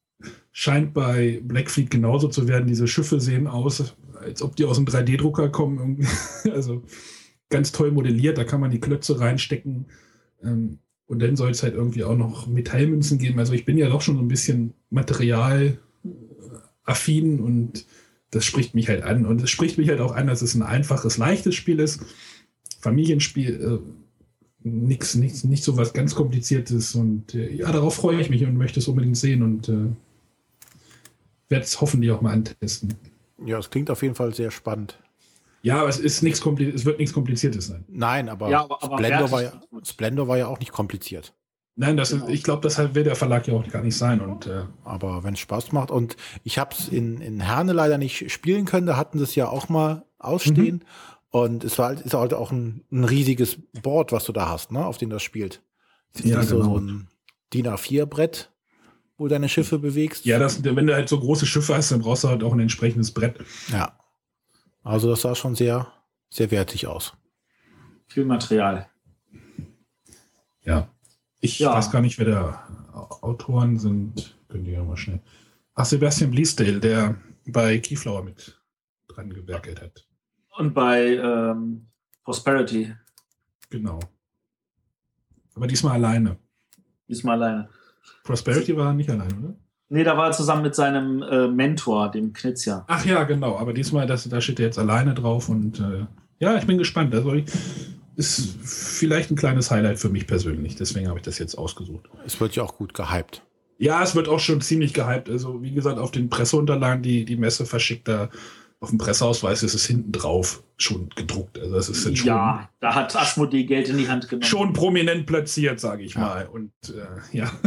scheint bei Blackfleet genauso zu werden. Diese Schiffe sehen aus, als ob die aus einem 3D-Drucker kommen. Also ganz toll modelliert, da kann man die Klötze reinstecken. Ähm, Und dann soll es halt irgendwie auch noch Metallmünzen geben. Also ich bin ja doch schon so ein bisschen materialaffin und das spricht mich halt an. Und es spricht mich halt auch an, dass es ein einfaches, leichtes Spiel ist. Familienspiel, äh, nix, nix, nicht so was ganz Kompliziertes. Und äh, ja, darauf freue ich mich und möchte es unbedingt sehen und äh, werde es hoffentlich auch mal antesten. Ja, es klingt auf jeden Fall sehr spannend. Ja, aber es ist nichts kompli- es wird nichts Kompliziertes sein. Nein, aber, Ja, aber- aber Splendor, war ja. Splendor war ja auch nicht kompliziert. Nein, das Genau. ist, ich glaube, das will der Verlag ja auch gar nicht sein. Und äh, Aber wenn es Spaß macht und ich habe es in, in Herne leider nicht spielen können, da hatten sie es ja auch mal ausstehen. Mhm. Und es war halt, ist halt auch ein, ein riesiges Board, was du da hast, ne, auf dem das spielt. Es ist Ja, genau. so ein DIN A4-Brett, wo du deine Schiffe bewegst. ja, das, wenn du halt so große Schiffe hast, dann brauchst du halt auch ein entsprechendes Brett. Ja. Also das sah schon sehr, sehr wertig aus. Viel Material. Ja. Ich Ja. weiß gar nicht, wer der Autoren sind. Können die ja mal schnell. Ach, Sebastian Bleasdale, der bei Keyflower mit dran gewerkelt hat. Und bei ähm, Prosperity, Genau. Aber diesmal alleine. diesmal alleine. Prosperity war nicht alleine, oder? Nee, da war er zusammen mit seinem äh, Mentor, dem Knizia. Ach ja, genau. Aber diesmal, das, da steht er jetzt alleine drauf und äh, ja, ich bin gespannt. Also ich, ist vielleicht ein kleines Highlight für mich persönlich. Deswegen habe ich das jetzt ausgesucht. Es wird ja auch gut gehypt. Ja, es wird auch schon ziemlich gehypt. Also, wie gesagt, auf den Presseunterlagen, die die Messe verschickt, da auf dem Presseausweis ist es hinten drauf schon gedruckt. Also, das ist schon, Ja, da hat Asmodee Geld in die Hand genommen. schon prominent platziert, sage ich Ja. mal. Und äh, ja,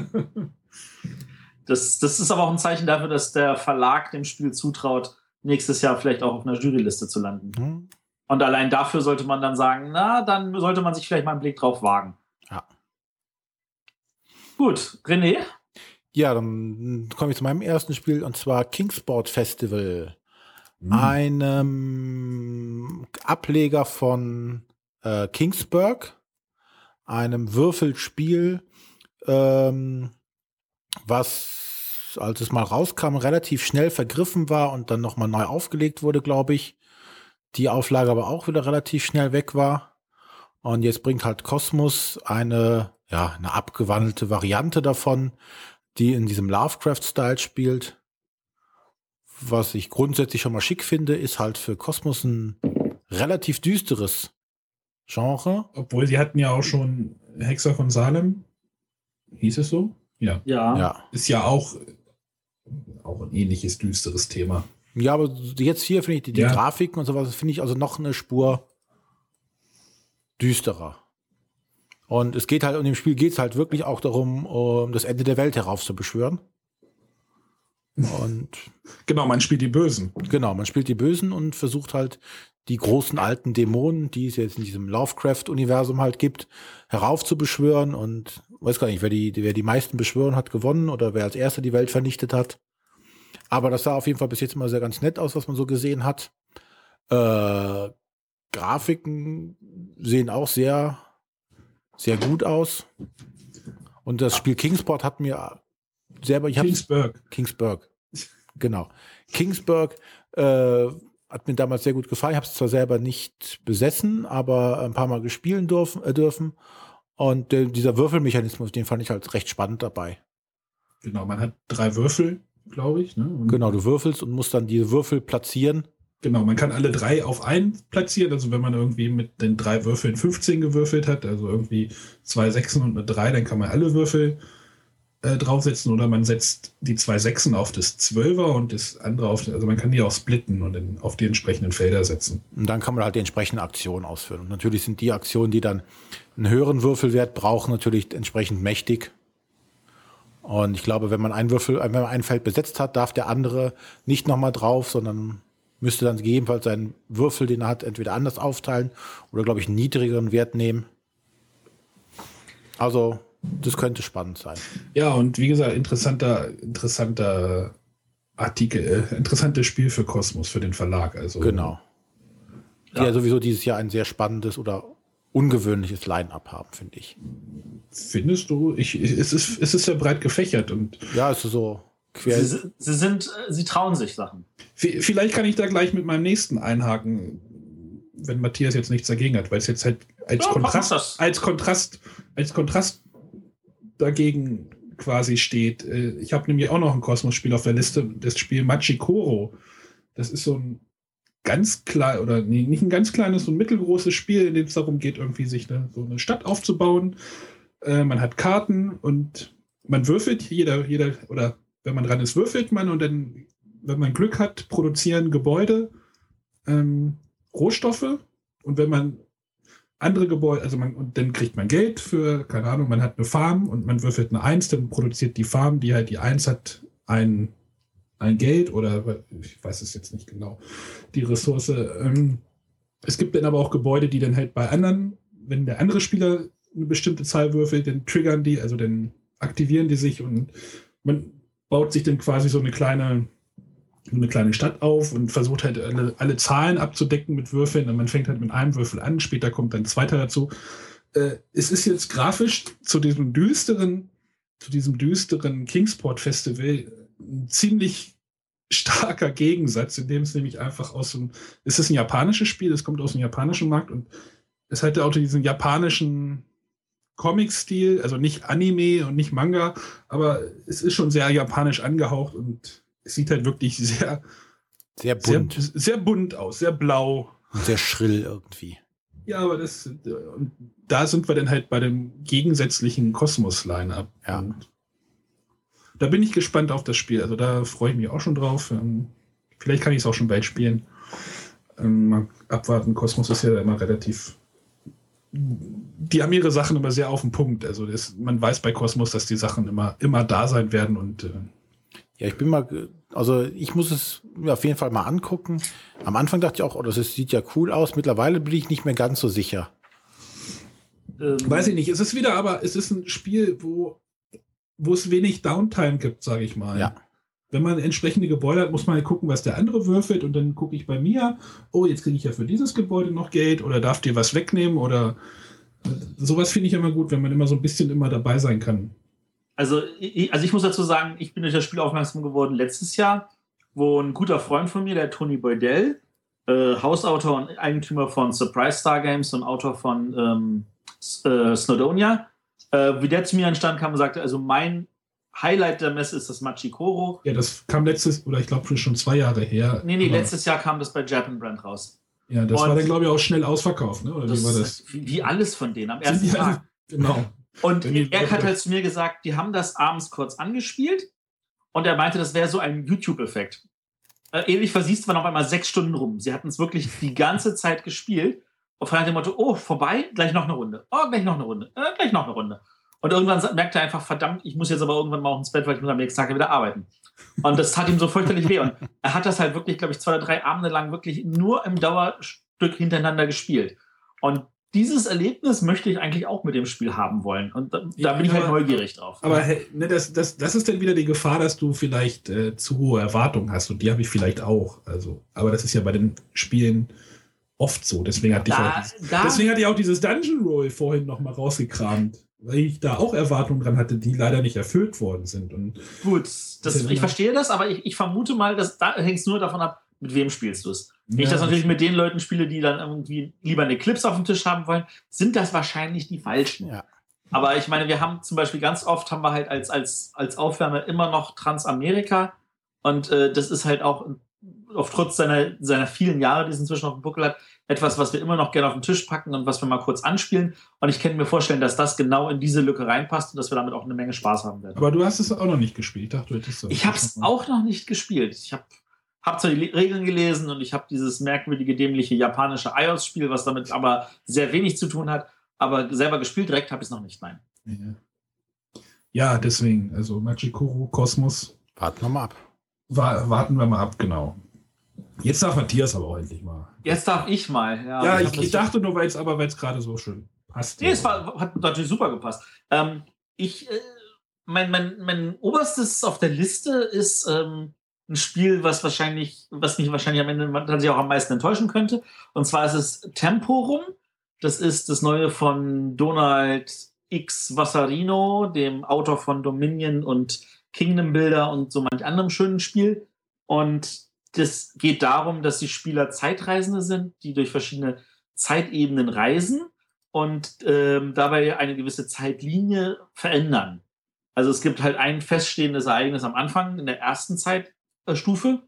Das, das ist aber auch ein Zeichen dafür, dass der Verlag dem Spiel zutraut, nächstes Jahr vielleicht auch auf einer Juryliste zu landen. Hm? Und allein dafür sollte man dann sagen, na, dann sollte man sich vielleicht mal einen Blick drauf wagen. Ja. Gut, René, Ja, dann komme ich zu meinem ersten Spiel und zwar Kingsport Festival. Hm. einem Ableger von äh, Kingsburg, einem Würfelspiel, ähm, was, als es mal rauskam, relativ schnell vergriffen war und dann nochmal neu aufgelegt wurde, glaube ich. Die Auflage aber auch wieder relativ schnell weg war. Und jetzt bringt halt Kosmos eine, ja, eine abgewandelte Variante davon, die in diesem Lovecraft-Style spielt. Was ich grundsätzlich schon mal schick finde, ist halt für Kosmos ein relativ düsteres Genre. obwohl sie hatten ja auch schon Hexer von Salem. Hieß es so? Ja. ja, Ja. Ist ja auch, auch ein ähnliches düsteres Thema. Ja, aber jetzt hier finde ich die, die Ja. Grafiken und sowas, finde ich also noch eine Spur düsterer. Und es geht halt, in dem Spiel geht es halt wirklich auch darum, um das Ende der Welt heraufzubeschwören. Und Genau, man spielt die Bösen. genau, man spielt die Bösen und versucht halt die großen alten Dämonen, die es jetzt in diesem Lovecraft-Universum halt gibt, heraufzubeschwören und weiß gar nicht, wer die, wer die meisten beschwören hat, gewonnen oder wer als erster die Welt vernichtet hat. Aber das sah auf jeden Fall bis jetzt mal sehr ganz nett aus, was man so gesehen hat. Äh, Grafiken sehen auch sehr, sehr gut aus. Und das Spiel Kingsport hat mir selber. Ich Kingsburg. Kingsburg. Genau. Kingsburg äh, hat mir damals sehr gut gefallen. Ich habe es zwar selber nicht besessen, aber ein paar Mal gespielen dürfen. Äh, dürfen. Und äh, dieser Würfelmechanismus, den fand ich halt recht spannend dabei. Genau, man hat drei Würfel, glaube ich. Ne? Genau, du würfelst und musst dann diese Würfel platzieren. Genau, man kann alle drei auf einen platzieren. Also wenn man irgendwie mit den drei Würfeln 15 gewürfelt hat, also irgendwie zwei Sechsen und eine Drei, dann kann man alle Würfel äh, draufsetzen oder man setzt die zwei Sechsen auf das Zwölfer und das andere auf, also man kann die auch splitten und dann auf die entsprechenden Felder setzen. Und dann kann man halt die entsprechenden Aktionen ausführen. Und natürlich sind die Aktionen, die dann einen höheren Würfelwert brauchen, natürlich entsprechend mächtig. Und ich glaube, wenn man einen Würfel, wenn man ein Feld besetzt hat, darf der andere nicht nochmal drauf, sondern müsste dann gegebenenfalls seinen Würfel, den er hat, entweder anders aufteilen oder, glaube ich, einen niedrigeren Wert nehmen. Also, das könnte spannend sein. Ja, und wie gesagt, interessanter, interessanter Artikel, äh, interessantes Spiel für Kosmos, für den Verlag. Also, Genau. Die Ja. ja sowieso dieses Jahr ein sehr spannendes oder ungewöhnliches Line-Up haben, finde ich. Findest du? Ich, ich- es, ist, es ist sehr breit gefächert und Ja, es ist so quer. Sie, sie sind, sie trauen sich Sachen. vielleicht kann ich da gleich mit meinem nächsten einhaken, wenn Matthias jetzt nichts dagegen hat, weil es jetzt halt als Ja, Kontrast, als Kontrast, als Kontrast dagegen quasi steht. Äh, Ich habe nämlich auch noch ein Kosmos-Spiel auf der Liste, das Spiel Machikoro. Das ist so ein ganz klein oder nee, nicht ein ganz kleines, so ein mittelgroßes Spiel, in dem es darum geht, irgendwie sich eine, so eine Stadt aufzubauen. Äh, man hat Karten und man würfelt, jeder, jeder, oder wenn man dran ist, würfelt man und dann, wenn man Glück hat, produzieren Gebäude ähm, Rohstoffe und wenn man andere Gebäude, also man, und dann kriegt man Geld für, keine Ahnung, man hat eine Farm und man würfelt eine Eins, dann produziert die Farm, die halt die Eins hat, ein, ein Geld oder ich weiß es jetzt nicht genau, die Ressource. Ähm, es gibt dann aber auch Gebäude, die dann halt bei anderen, wenn der andere Spieler eine bestimmte Zahl würfelt, dann triggern die, also dann aktivieren die sich und man baut sich dann quasi so eine kleine, eine kleine Stadt auf und versucht halt alle, alle Zahlen abzudecken mit Würfeln. Und man fängt halt mit einem Würfel an, später kommt dann ein zweiter dazu. Äh, es ist jetzt grafisch zu diesem düsteren, zu diesem düsteren Kingsport Festival ein ziemlich starker Gegensatz, in dem es nämlich einfach aus dem, es ist ein japanisches Spiel, es kommt aus dem japanischen Markt und es hat auch diesen japanischen Comic-Stil, also nicht Anime und nicht Manga, aber es ist schon sehr japanisch angehaucht und es sieht halt wirklich sehr, Sehr sehr, bunt sehr bunt aus, sehr blau. und sehr schrill irgendwie. Ja, aber das, äh, da sind wir dann halt bei dem gegensätzlichen Kosmos-Line-Up. Ja. Und Da bin ich gespannt auf das Spiel. Also da freue ich mich auch schon drauf. Ähm, Vielleicht kann ich es auch schon bald spielen. Ähm, Mal abwarten. Kosmos ist ja immer relativ. Die haben ihre Sachen immer sehr auf den Punkt. Also das, man weiß bei Kosmos, dass die Sachen immer, immer da sein werden und äh, Ja, ich bin mal, also ich muss es mir auf jeden Fall mal angucken. Am Anfang dachte ich auch, oh, das ist, sieht ja cool aus. Mittlerweile bin ich nicht mehr ganz so sicher. Ähm, Weiß ich nicht. Es ist wieder, aber es ist ein Spiel, wo, wo es wenig Downtime gibt, sage ich mal. Ja. Wenn man entsprechende Gebäude hat, muss man halt gucken, was der andere würfelt und dann gucke ich bei mir, oh, jetzt kriege ich ja für dieses Gebäude noch Geld oder darf dir was wegnehmen oder sowas finde ich immer gut, wenn man immer so ein bisschen immer dabei sein kann. Also ich, also ich muss dazu sagen, ich bin durch das Spiel aufmerksam geworden letztes Jahr, wo ein guter Freund von mir, der Tony Boydell, äh, Hausautor und Eigentümer von Surprise Star Games und Autor von ähm, äh, Snowdonia, äh, wie der zu mir anstand kam und sagte, also mein Highlight der Messe ist das Machikoro. Ja, das kam letztes, oder ich glaube schon zwei Jahre her. Nee, nee, letztes Jahr kam das bei Japan Brand raus. Ja, das Und- war dann, glaube ich, auch schnell ausverkauft, ne? Oder Das wie war das? wie, alles von denen am ersten Tag. Genau. Und er hat halt zu mir gesagt, die haben das abends kurz angespielt und er meinte, das wäre so ein YouTube-Effekt. Äh, ähnlich versiehst man auf einmal sechs Stunden rum. Sie hatten es wirklich die ganze Zeit gespielt und nach dem Motto, oh, vorbei, gleich noch eine Runde. Oh, gleich noch eine Runde. Äh, gleich noch eine Runde. Und irgendwann merkte er einfach, verdammt, ich muss jetzt aber irgendwann mal auch ins Bett, weil ich muss am nächsten Tag wieder arbeiten. Und das tat ihm so fürchterlich weh. Und er hat das halt wirklich, glaube ich, zwei oder drei Abende lang wirklich nur im Dauer, Stück hintereinander gespielt. Und dieses Erlebnis möchte ich eigentlich auch mit dem Spiel haben wollen. Und da, Ja, da bin ich halt aber- neugierig drauf. Aber ne, das, das, das ist dann wieder die Gefahr, dass du vielleicht äh, zu hohe Erwartungen hast. Und die habe ich vielleicht auch. Also, aber das ist ja bei den Spielen oft so. Deswegen hatte ich, da, auch, dieses- da, deswegen hatte ich auch dieses Dungeon Roll vorhin noch mal rausgekramt. Weil ich da auch Erwartungen dran hatte, die leider nicht erfüllt worden sind. Und gut, das, ich verstehe das, aber ich, ich vermute mal, dass da hängt es nur davon ab, mit wem spielst du es. Wenn ich das natürlich mit den Leuten spiele, die dann irgendwie lieber eine Clips auf dem Tisch haben wollen, sind das wahrscheinlich die falschen. Ja. Aber ich meine, wir haben zum Beispiel ganz oft haben wir halt als, als, als Aufwärme immer noch Transamerika. Und äh, das ist halt auch auf trotz seiner, seiner vielen Jahre, die es inzwischen auf dem Buckel hat, etwas, was wir immer noch gerne auf den Tisch packen und was wir mal kurz anspielen. Und ich kann mir vorstellen, dass das genau in diese Lücke reinpasst und dass wir damit auch eine Menge Spaß haben werden. aber du hast es auch noch nicht gespielt. Ich dachte, du hättest das. Ich habe es auch noch nicht gespielt. Ich habe hab zwar die Regeln gelesen und ich habe dieses merkwürdige, dämliche japanische iOS-Spiel, was damit aber sehr wenig zu tun hat. Aber selber gespielt direkt habe ich es noch nicht, nein. Ja. ja, deswegen. Also Machikoro Kosmos. Warten wir mal ab. Wa warten wir mal ab, genau. Jetzt darf Matthias aber auch endlich mal. Jetzt darf ich mal. Ja, Ja, ich, ich dachte nur, weil es aber weil es gerade so schön passt. Nee, es war, hat natürlich super gepasst. Ähm, ich, äh, mein, mein, mein oberstes auf der Liste ist ähm, ein Spiel, was wahrscheinlich, was mich wahrscheinlich am Ende tatsächlich auch am meisten enttäuschen könnte. Und zwar ist es Temporum. Das ist das neue von Donald X Vassarino, dem Autor von Dominion und Kingdom Builder und so manch anderem schönen Spiel. Und das geht darum, dass die Spieler Zeitreisende sind, die durch verschiedene Zeitebenen reisen und ähm, dabei eine gewisse Zeitlinie verändern. Also es gibt halt ein feststehendes Ereignis am Anfang in der ersten Zeitstufe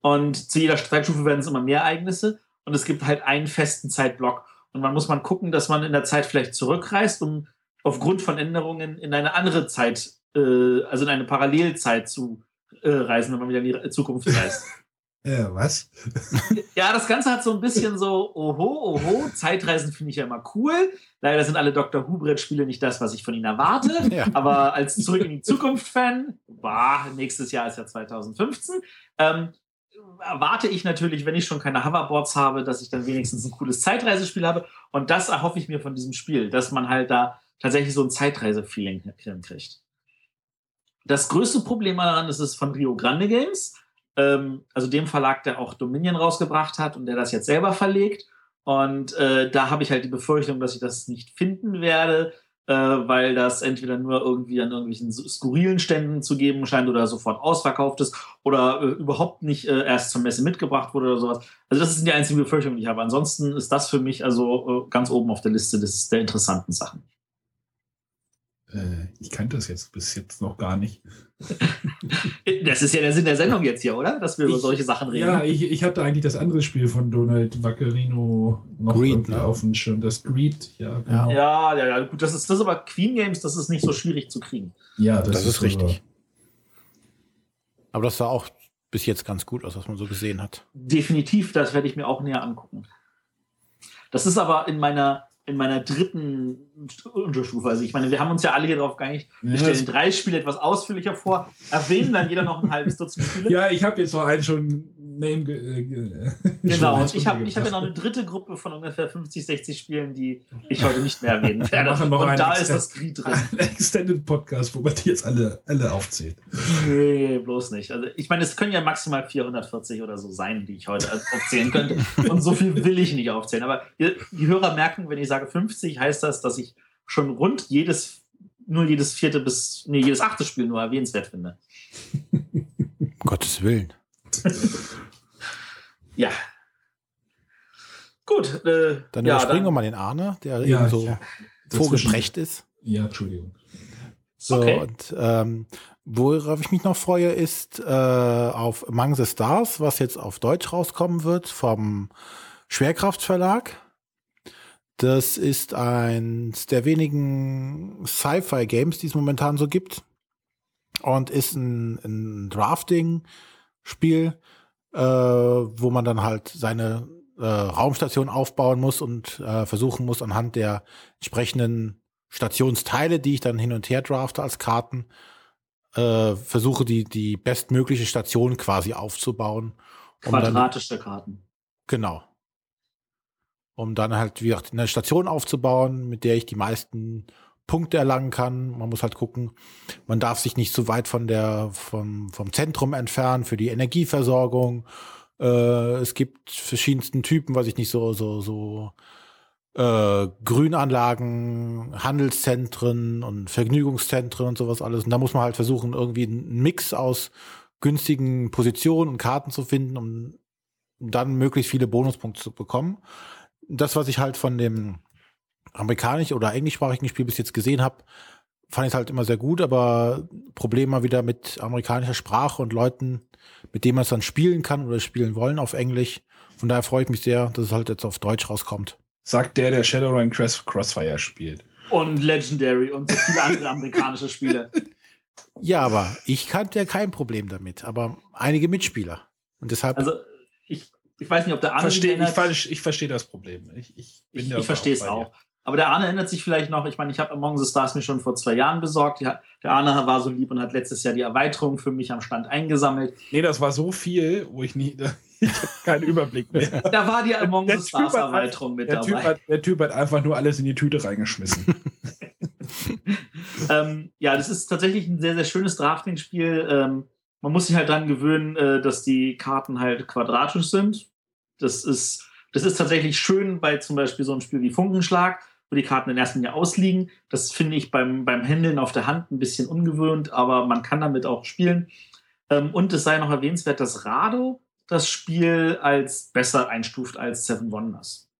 und zu jeder Zeitstufe werden es immer mehr Ereignisse. Und es gibt halt einen festen Zeitblock. Und man muss man gucken, dass man in der Zeit vielleicht zurückreist, um aufgrund von Änderungen in eine andere Zeit, äh, also in eine Parallelzeit zu äh, reisen, wenn man wieder in die Zukunft reist. Äh, was? Ja, das Ganze hat so ein bisschen so, oho, oho, Zeitreisen finde ich ja immer cool. Leider sind alle Dr. Who-Brettspiele nicht das, was ich von ihnen erwarte. Ja. Aber als Zurück in die Zukunft-Fan, bah, nächstes Jahr ist ja 2015, ähm, erwarte ich natürlich, wenn ich schon keine Hoverboards habe, dass ich dann wenigstens ein cooles Zeitreisespiel habe. Und das erhoffe ich mir von diesem Spiel, dass man halt da tatsächlich so ein Zeitreise-Feeling kriegt. Das größte Problem daran ist es von Rio Grande Games ähm, also dem Verlag, der auch Dominion rausgebracht hat und der das jetzt selber verlegt. Und äh, da habe ich halt die Befürchtung, dass ich das nicht finden werde, äh, weil das entweder nur irgendwie an irgendwelchen skurrilen Ständen zu geben scheint oder sofort ausverkauft ist oder äh, überhaupt nicht äh, erst zur Messe mitgebracht wurde oder sowas. Also das sind die einzigen Befürchtungen, die ich habe. Ansonsten ist das für mich also äh, ganz oben auf der Liste des, der interessanten Sachen. Äh, ich kannte das jetzt bis jetzt noch gar nicht. Das ist ja der Sinn der Sendung jetzt hier, oder? Dass wir über Ich- solche Sachen reden. Ja, ich, ich hatte eigentlich das andere Spiel von Donald Vaccarino noch Greed, ne? auf dem Schirm. Das Greed, ja, genau. Ja, ja, ja, gut, das ist, das ist aber Queen Games, das ist nicht so schwierig zu kriegen. Ja, Das, ist so- richtig. Aber das sah auch bis jetzt ganz gut aus, was man so gesehen hat. Definitiv, das werde ich mir auch näher angucken. Das ist aber in meiner, in meiner dritten Unterstufe. Also ich meine, wir haben uns ja alle hier drauf geeinigt, wir Ja, stellen drei Spiele etwas ausführlicher vor, erwähnen dann jeder noch ein halbes Dutzend Spiele. Ja, ich habe jetzt noch einen schon Name. Ge äh, ge- Genau, und ich habe ich hab ja noch eine dritte Gruppe von ungefähr 50, 60 Spielen, die ich heute nicht mehr erwähnen werde. Und da ist das Greed drin. Ein Extended Podcast, wo man die jetzt alle, alle aufzählt. Nee, bloß nicht. Also ich meine, es können ja maximal 440 oder so sein, die ich heute aufzählen könnte. Und so viel will ich nicht aufzählen. Aber die Hörer merken, wenn ich sage 50, heißt das, dass ich schon rund jedes, nur jedes vierte bis, nee, jedes achte Spiel nur erwähnenswert finde. Um Gottes Willen. Ja. Gut. Äh, Dann ja, überspringen wir mal den Arne, der Ja, eben so ja. vorgeprägt ist. Ja, Entschuldigung. So, Okay. und ähm, worauf ich mich noch freue, ist äh, auf Among the Stars, was jetzt auf Deutsch rauskommen wird vom Schwerkraftverlag. Das ist eins der wenigen Sci-Fi-Games, die es momentan so gibt. Und ist ein, ein Drafting-Spiel, äh, wo man dann halt seine äh, Raumstation aufbauen muss und äh, versuchen muss, anhand der entsprechenden Stationsteile, die ich dann hin und her drafte als Karten, äh, versuche die, die bestmögliche Station quasi aufzubauen. Um dann, Quadratische Karten. genau. Um dann halt wie gesagt, eine Station aufzubauen, mit der ich die meisten Punkte erlangen kann. Man muss halt gucken, man darf sich nicht zu weit von der, vom, vom Zentrum entfernen für die Energieversorgung. Äh, es gibt verschiedensten Typen, was ich nicht so, so, so äh, Grünanlagen, Handelszentren und Vergnügungszentren und sowas alles. Und da muss man halt versuchen, irgendwie einen Mix aus günstigen Positionen und Karten zu finden, um dann möglichst viele Bonuspunkte zu bekommen. Das, was ich halt von dem amerikanisch oder englischsprachigen Spiel bis jetzt gesehen habe, fand ich halt immer sehr gut, aber Problem mal wieder mit amerikanischer Sprache und Leuten, mit denen man es dann spielen kann oder spielen wollen auf Englisch. Von daher freue ich mich sehr, dass es halt jetzt auf Deutsch rauskommt. Sagt der, der Shadowrun Cross Crossfire spielt. Und Legendary und so viele andere amerikanische Spiele. Ja, aber ich kannte ja kein Problem damit, aber einige Mitspieler. Und deshalb. Also ich, ich weiß nicht, ob der Arne. Versteh, ich, ich verstehe das Problem. Ich, ich, ich, ich verstehe es auch. Aber der Arne erinnert sich vielleicht noch, ich meine, ich habe Among the Stars mir schon vor zwei Jahren besorgt. Der Arne war so lieb und hat letztes Jahr die Erweiterung für mich am Stand eingesammelt. Nee, das war so viel, wo ich nie, ich habe keinen Überblick mehr. Da war die Among the Stars Erweiterung mit der dabei. Typ hat, der Typ hat einfach nur alles in die Tüte reingeschmissen. ähm, ja, das ist tatsächlich ein sehr, sehr schönes Drafting-Spiel. Ähm, man muss sich halt daran gewöhnen, äh, dass die Karten halt quadratisch sind. Das ist, das ist tatsächlich schön bei zum Beispiel so einem Spiel wie Funkenschlag wo die Karten in erster Linie ausliegen. Das finde ich beim, beim Händeln auf der Hand ein bisschen ungewöhnt, aber man kann damit auch spielen. Ähm, und es sei noch erwähnenswert, dass Rado das Spiel als besser einstuft als Seven Wonders.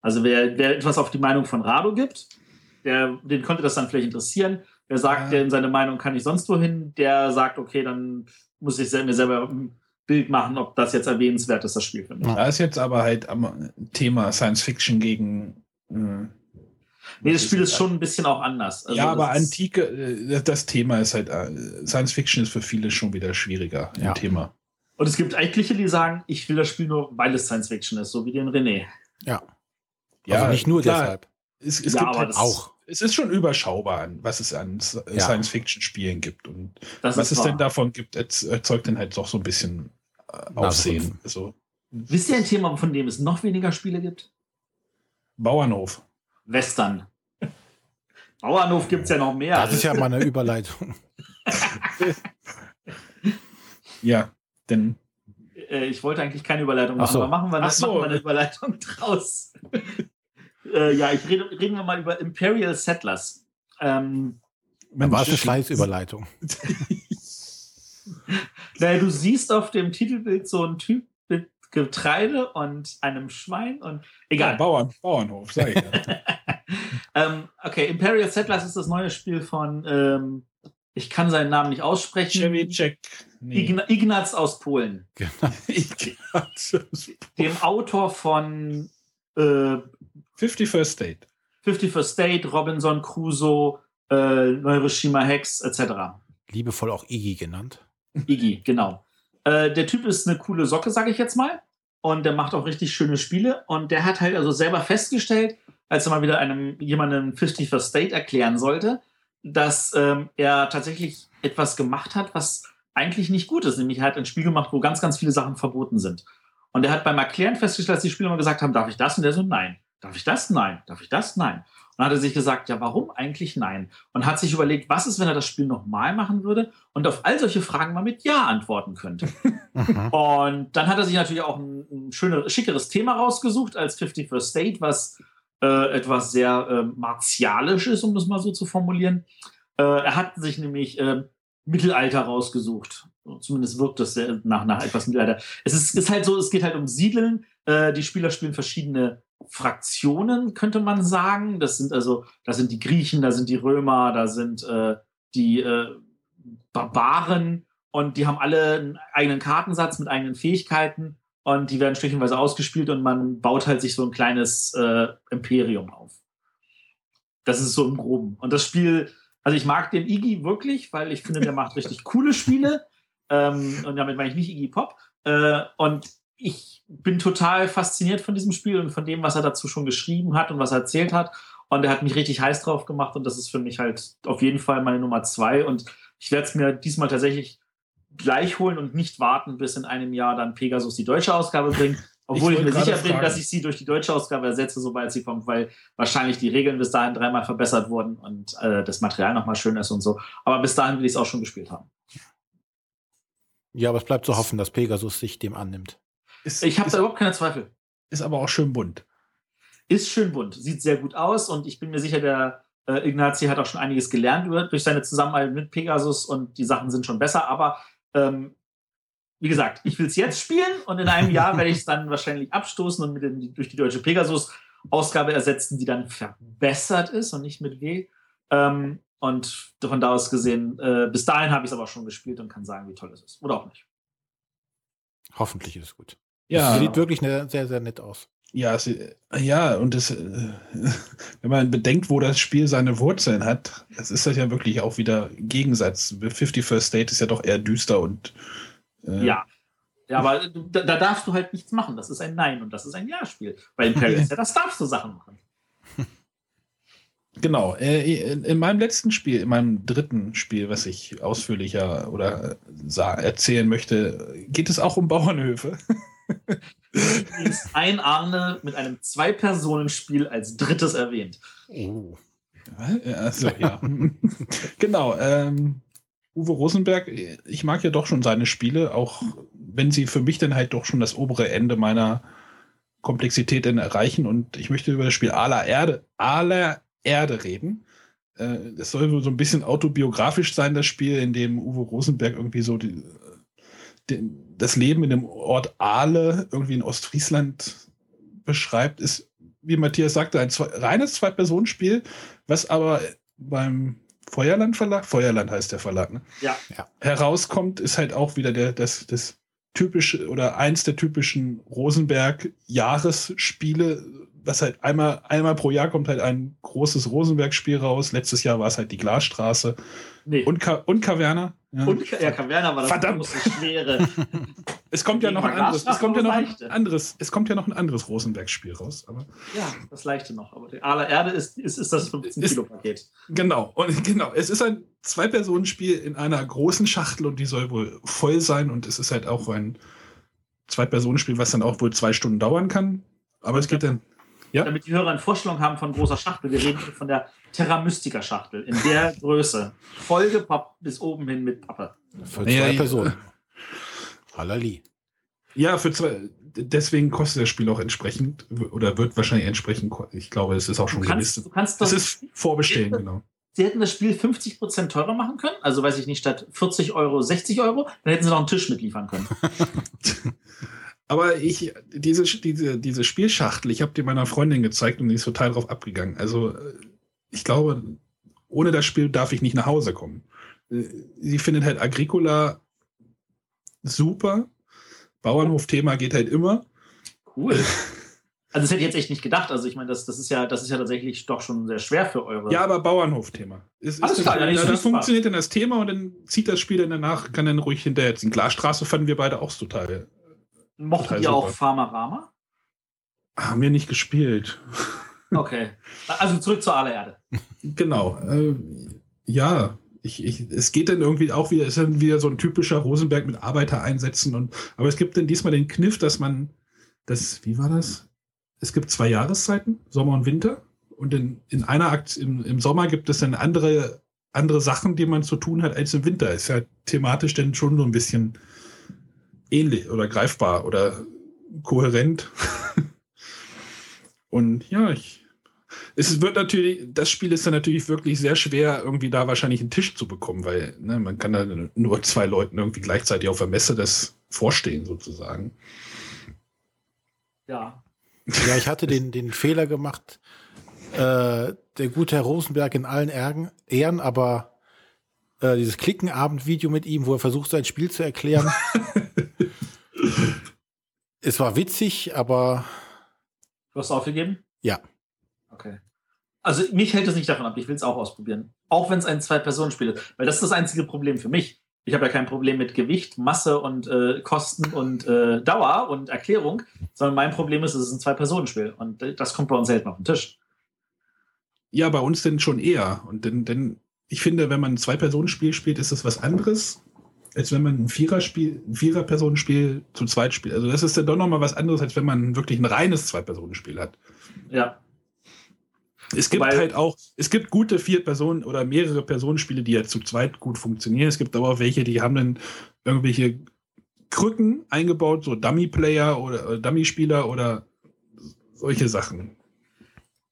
Also wer, wer etwas auf die Meinung von Rado gibt, der, den könnte das dann vielleicht interessieren. Wer sagt, ja. der seine Meinung kann ich sonst wohin, der sagt, okay, dann muss ich mir selber Bild machen, ob das jetzt erwähnenswert ist, das Spiel für mich. Da ist jetzt aber halt am Thema Science Fiction gegen äh, Nee, das Spiel ist schon ein bisschen auch anders. Also ja, aber Antike, äh, das Thema ist halt, äh, Science Fiction ist für viele schon wieder schwieriger ja. im Thema. Und es gibt etliche, die sagen, ich will das Spiel nur, weil es Science Fiction ist, so wie den René. Ja. Ja, also nicht nur klar, deshalb. Es, es ja, gibt halt auch. Es ist schon überschaubar, was es an ja. Science-Fiction-Spielen gibt. Und das was es wahr. denn davon gibt, erzeugt dann halt doch so ein bisschen äh, Aufsehen. Also, Wisst ihr ein Thema, von dem es noch weniger Spiele gibt? Bauernhof. Western. Bauernhof gibt es ja noch mehr. Das ist ja mal eine Überleitung. ja, denn. Äh, ich wollte eigentlich keine Überleitung machen, so. aber machen wir, eine, so. machen wir eine Überleitung draus. Äh, ja, ich rede, reden wir mal über Imperial Settlers. Ähm, war es eine Schleißüberleitung? naja, du siehst auf dem Titelbild so einen Typ mit Getreide und einem Schwein und egal. Ja, Bauern, Bauernhof, sag ich ja. ähm, okay, Imperial Settlers ist das neue Spiel von, ähm, ich kann seinen Namen nicht aussprechen. Cevicek. Nee. Ign Ignaz aus Polen. Genau. Dem Autor von äh, 50 First State. 50 First State, Robinson Crusoe, äh, Neuroshima Hex, etc. Liebevoll auch Iggy genannt. Iggy, genau. Äh, der Typ ist eine coole Socke, sage ich jetzt mal. Und der macht auch richtig schöne Spiele. Und der hat halt also selber festgestellt, als er mal wieder einem jemandem 50 First State erklären sollte, dass ähm, er tatsächlich etwas gemacht hat, was eigentlich nicht gut ist. Nämlich er hat ein Spiel gemacht, wo ganz, ganz viele Sachen verboten sind. Und er hat beim Erklären festgestellt, dass die Spieler immer gesagt haben, darf ich das? Und der so, nein. Darf ich das? Nein. Darf ich das? Nein. Und dann hat er sich gesagt, ja, warum eigentlich nein? Und hat sich überlegt, was ist, wenn er das Spiel nochmal machen würde und auf all solche Fragen mal mit Ja antworten könnte. Mhm. und dann hat er sich natürlich auch ein, ein schönes, schickeres Thema rausgesucht als 50 First State, was äh, etwas sehr äh, martialisches, um das mal so zu formulieren. Äh, er hat sich nämlich äh, Mittelalter rausgesucht. Zumindest wirkt das nach, nach etwas Mittelalter. Es ist, ist halt so, es geht halt um Siedeln. Äh, die Spieler spielen verschiedene Fraktionen, könnte man sagen. Das sind also, da sind die Griechen, da sind die Römer, da sind äh, die äh, Barbaren und die haben alle einen eigenen Kartensatz mit eigenen Fähigkeiten und die werden stückchenweise ausgespielt und man baut halt sich so ein kleines äh, Imperium auf. Das ist so im Groben. Und das Spiel, also ich mag den Iggy wirklich, weil ich finde, der macht richtig coole Spiele. Ähm, und damit meine ich nicht Iggy Pop. Äh, und ich bin total fasziniert von diesem Spiel und von dem, was er dazu schon geschrieben hat und was er erzählt hat. Und er hat mich richtig heiß drauf gemacht und das ist für mich halt auf jeden Fall meine Nummer zwei. Und ich werde es mir diesmal tatsächlich gleich holen und nicht warten, bis in einem Jahr dann Pegasus die deutsche Ausgabe bringt, Obwohl ich, wollte mir sicher bin, fragen. dass ich sie durch die deutsche Ausgabe ersetze, sobald sie kommt, weil wahrscheinlich die Regeln bis dahin dreimal verbessert wurden und äh, das Material nochmal schön ist und so. Aber bis dahin will ich es auch schon gespielt haben. Ja, aber es bleibt zu hoffen, dass Pegasus sich dem annimmt. Ist, Ich habe da überhaupt keine Zweifel. ist aber auch schön bunt. Ist schön bunt, sieht sehr gut aus und ich bin mir sicher, der äh, Ignazi hat auch schon einiges gelernt über, durch seine Zusammenarbeit mit Pegasus und die Sachen sind schon besser, aber ähm, wie gesagt, ich will es jetzt spielen und in einem Jahr werde ich es dann wahrscheinlich abstoßen und mit den, durch die deutsche Pegasus-Ausgabe ersetzen, die dann verbessert ist und nicht mit W. Ähm, und von da aus gesehen, äh, bis dahin habe ich es aber schon gespielt und kann sagen, wie toll es ist. Oder auch nicht. Hoffentlich ist es gut. Ja, Es sieht wirklich ne, sehr, sehr nett aus. ja, es, ja, und das, äh, wenn man bedenkt, wo das Spiel seine Wurzeln hat, das ist das ja wirklich auch wieder Gegensatz. 50 First State ist ja doch eher düster und äh, Ja. Ja, aber du- da, da darfst du halt nichts machen. Das ist ein Nein und das ist ein Ja-Spiel. Bei Imperial ist ja, das darfst du Sachen machen. Genau. Äh, in, in meinem letzten Spiel, in meinem dritten Spiel, was ich ausführlicher oder äh, erzählen möchte, geht es auch um Bauernhöfe. Übrigens ein Arne mit einem Zwei-Personen-Spiel als drittes erwähnt. Oh. Also, ja. genau. Ähm, Uwe Rosenberg, ich mag ja doch schon seine Spiele, auch wenn sie für mich dann halt doch schon das obere Ende meiner Komplexität dann erreichen. Und ich möchte über das Spiel Aller Erde, Aller Erde reden. Äh, Es soll so ein bisschen autobiografisch sein, das Spiel, in dem Uwe Rosenberg irgendwie so die, den, das Leben in dem Ort Ahle irgendwie in Ostfriesland beschreibt, ist, wie Matthias sagte, ein zwei, reines Zwei-Personen-Spiel, was aber beim Feuerland Verlag, Feuerland heißt der Verlag, ne? Ja. Ja. herauskommt, ist halt auch wieder der, das, das typische oder eins der typischen Rosenberg-Jahresspiele, was halt einmal, einmal pro Jahr kommt halt ein großes Rosenberg-Spiel raus. Letztes Jahr war es halt die Glasstraße Nee. und, Ka und Kaverna. Ja. Und ja, Kaverna war das Verdammt. schwere. es kommt ja noch ein anderes, es kommt ja noch ein anderes, es kommt ja noch ein anderes Rosenberg-Spiel raus. Aber Ja, das leichte noch. Aber die aller Erde ist, ist, ist das 15-Kilo-Paket. Genau, und genau, es ist ein Zwei-Personen-Spiel in einer großen Schachtel und die soll wohl voll sein und es ist halt auch ein Zwei-Personen-Spiel, was dann auch wohl zwei Stunden dauern kann. Aber es geht dann, Ja. Damit die Hörer eine Vorstellung haben von großer Schachtel. Wir reden von der Terra Mystica Schachtel in der Größe. Vollgepappt bis oben hin mit Pappe. Für Ja, zwei ja. Personen. Hallali. ja, für zwei, deswegen kostet das Spiel auch entsprechend oder wird wahrscheinlich entsprechend, ich glaube, es ist auch Du schon kannst, du gelistet. kannst Es das, ist vorbestellen, genau. sie hätten das Spiel 50% teurer machen können. Also weiß ich nicht, statt 40 Euro 60 Euro. Dann hätten sie noch einen Tisch mitliefern können. Aber ich, diese, diese, diese Spielschachtel, ich habe die meiner Freundin gezeigt und die ist total drauf abgegangen. Also, äh, ich glaube, ohne das Spiel darf ich nicht nach Hause kommen. Äh, Sie findet halt Agricola super. Bauernhof-Thema geht halt immer. Cool. Also das hätte ich jetzt echt nicht gedacht. Also ich meine, das, das ist ja, das ist ja tatsächlich doch schon sehr schwer für eure. Ja, aber Bauernhof-Thema. Ist klar, ist da, da es super. funktioniert dann das Thema und dann zieht das Spiel dann danach, kann dann ruhig hinterher ziehen. Glasstraße fanden wir beide auch total. Mochtet ihr auch. Farmerama? Haben wir nicht gespielt. Okay. Also zurück zur Allererde. Genau. Äh, ja, ich, ich, es geht dann irgendwie auch wieder, es ist dann wieder so ein typischer Rosenberg mit Arbeiter einsetzen und aber es gibt dann diesmal den Kniff, dass man das, wie war das? Es gibt zwei Jahreszeiten, Sommer und Winter. Und in, in einer Akt im, im Sommer gibt es dann andere, andere Sachen, die man zu tun hat als im Winter. Ist ja thematisch dann schon so ein bisschen ähnlich oder greifbar oder kohärent. und ja, ich, es wird natürlich, das Spiel ist dann natürlich wirklich sehr schwer, irgendwie da wahrscheinlich einen Tisch zu bekommen, weil ne, man kann da nur zwei Leuten irgendwie gleichzeitig auf der Messe das vorstehen, sozusagen. Ja. Ja, ich hatte den, den Fehler gemacht, äh, der gute Herr Rosenberg in allen Ehren, aber äh, dieses Klickenabend-Video mit ihm, wo er versucht, sein Spiel zu erklären. es war witzig, aber Du hast aufgegeben? ja. Okay. Also mich hält es nicht davon ab, ich will es auch ausprobieren. Auch wenn es ein Zwei-Personen-Spiel ist. Weil das ist das einzige Problem für mich. Ich habe ja kein Problem mit Gewicht, Masse und äh, Kosten und äh, Dauer und Erklärung, sondern mein Problem ist, es ist ein Zwei-Personen-Spiel. Und äh, das kommt bei uns selten auf den Tisch. Ja, bei uns denn schon eher. Und denn, denn ich finde, wenn man ein Zwei-Personen-Spiel spielt, ist das was anderes, als wenn man ein Viererspiel, ein Vierer-Personenspiel zu zweit spielt. Also das ist dann doch nochmal was anderes, als wenn man wirklich ein reines Zwei-Personen-Spiel hat. Ja. Es gibt Wobei- halt auch, es gibt gute Vier-Personen- oder mehrere Personenspiele, die ja zu zweit gut funktionieren. Es gibt aber auch welche, die haben dann irgendwelche Krücken eingebaut, so Dummy-Player oder äh, Dummy-Spieler oder solche Sachen.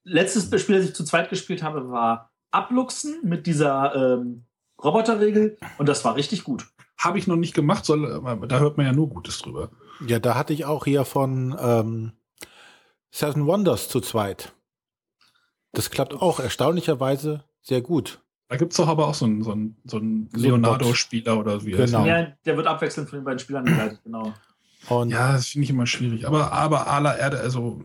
Letztes Spiel, das ich zu zweit gespielt habe, war Abluchsen mit dieser ähm, Roboterregel und das war richtig gut. Habe ich noch nicht gemacht, soll, aber da hört man ja nur Gutes drüber. Ja, da hatte ich auch hier von ähm, Seven Wonders zu zweit. Das klappt auch erstaunlicherweise sehr gut. Da gibt es doch aber auch so einen, so einen, so einen Leonardo-Spieler oder wie er Genau. Ja, der wird abwechselnd von den beiden Spielern geleitet, genau. Und Ja, das finde ich immer schwierig. Aber, aber aller Erde, also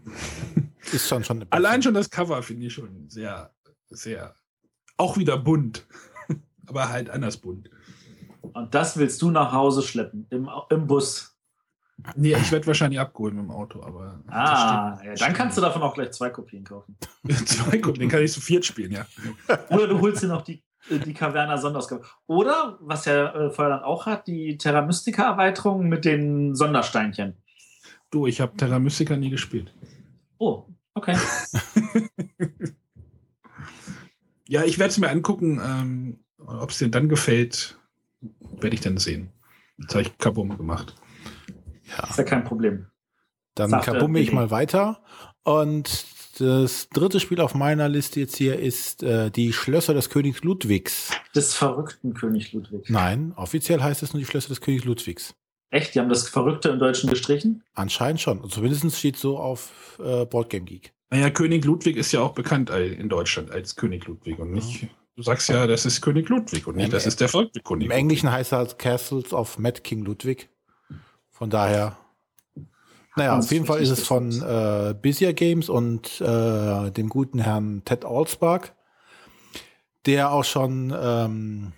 ist schon schon. allein schon das Cover finde ich schon sehr, sehr, auch wieder bunt. aber halt anders bunt. Und das willst du nach Hause schleppen, im, im Bus. Nee, ich werde wahrscheinlich abgeholt mit dem Auto, aber. Ah, ja, dann kannst du davon auch gleich zwei Kopien kaufen. Zwei den kann ich zu viert spielen, ja. Oder du holst dir noch die, äh, die Caverna Sonderausgabe. Oder, was ja äh, Feuerland auch hat, die Terra Mystica Erweiterung mit den Sondersteinchen. Du, ich habe Terra Mystica nie gespielt. Oh, okay. Ja, ich werde es mir angucken. Ähm, Ob es dir dann gefällt, werde ich dann sehen. Jetzt habe ich Kabum gemacht. Ist ja kein Problem. Dann Sagt er, kabumme ich mal weiter. Und das dritte Spiel auf meiner Liste jetzt hier ist äh, die Schlösser des Königs Ludwigs. Des verrückten König Ludwig. Nein, offiziell heißt es nur die Schlösser des Königs Ludwigs. Echt? Die haben das Verrückte im Deutschen gestrichen? Anscheinend schon. Zumindest steht so auf äh, Boardgame Geek. Naja, König Ludwig ist ja auch bekannt in Deutschland als König Ludwig und nicht. Du sagst ja, das ist König Ludwig und nicht, das ist der verrückte König. Im Englischen heißt er halt Castles of Mad King Ludwig. Von daher. Naja, Ganz auf jeden Fall ist es von äh, Busier Games und äh, dem guten Herrn Ted Alspark, der auch schon ähm,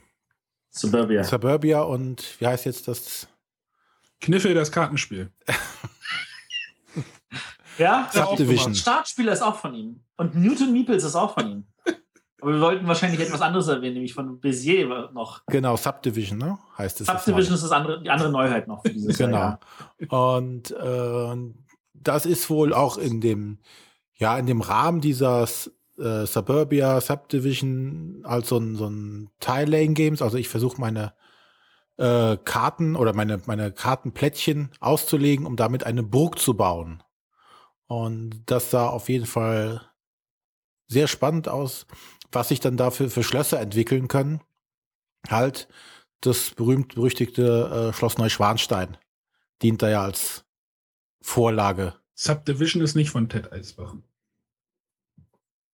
Suburbia. Suburbia und wie heißt jetzt das? Kniffel, das Kartenspiel. Ja? Subdivision. Startspieler ist auch von ihm. Und Newton Meeples ist auch von ihm. Aber wir wollten wahrscheinlich etwas anderes erwähnen, nämlich von Bézier noch. Genau, Subdivision, ne? Heißt es. Subdivision ist das andere, die andere Neuheit noch für dieses Jahr. Genau. Und äh, das ist wohl auch in dem, ja, in dem Rahmen dieser äh, Suburbia Subdivision als so ein, so ein Tile-Lane-Games. Also ich versuche meine äh, Karten oder meine, meine Kartenplättchen auszulegen, um damit eine Burg zu bauen. Und das sah auf jeden Fall sehr spannend aus, was sich dann dafür für Schlösser entwickeln können. Halt das berühmt-berüchtigte äh, Schloss Neuschwanstein dient da ja als Vorlage. Subdivision ist nicht von Ted Eisbach.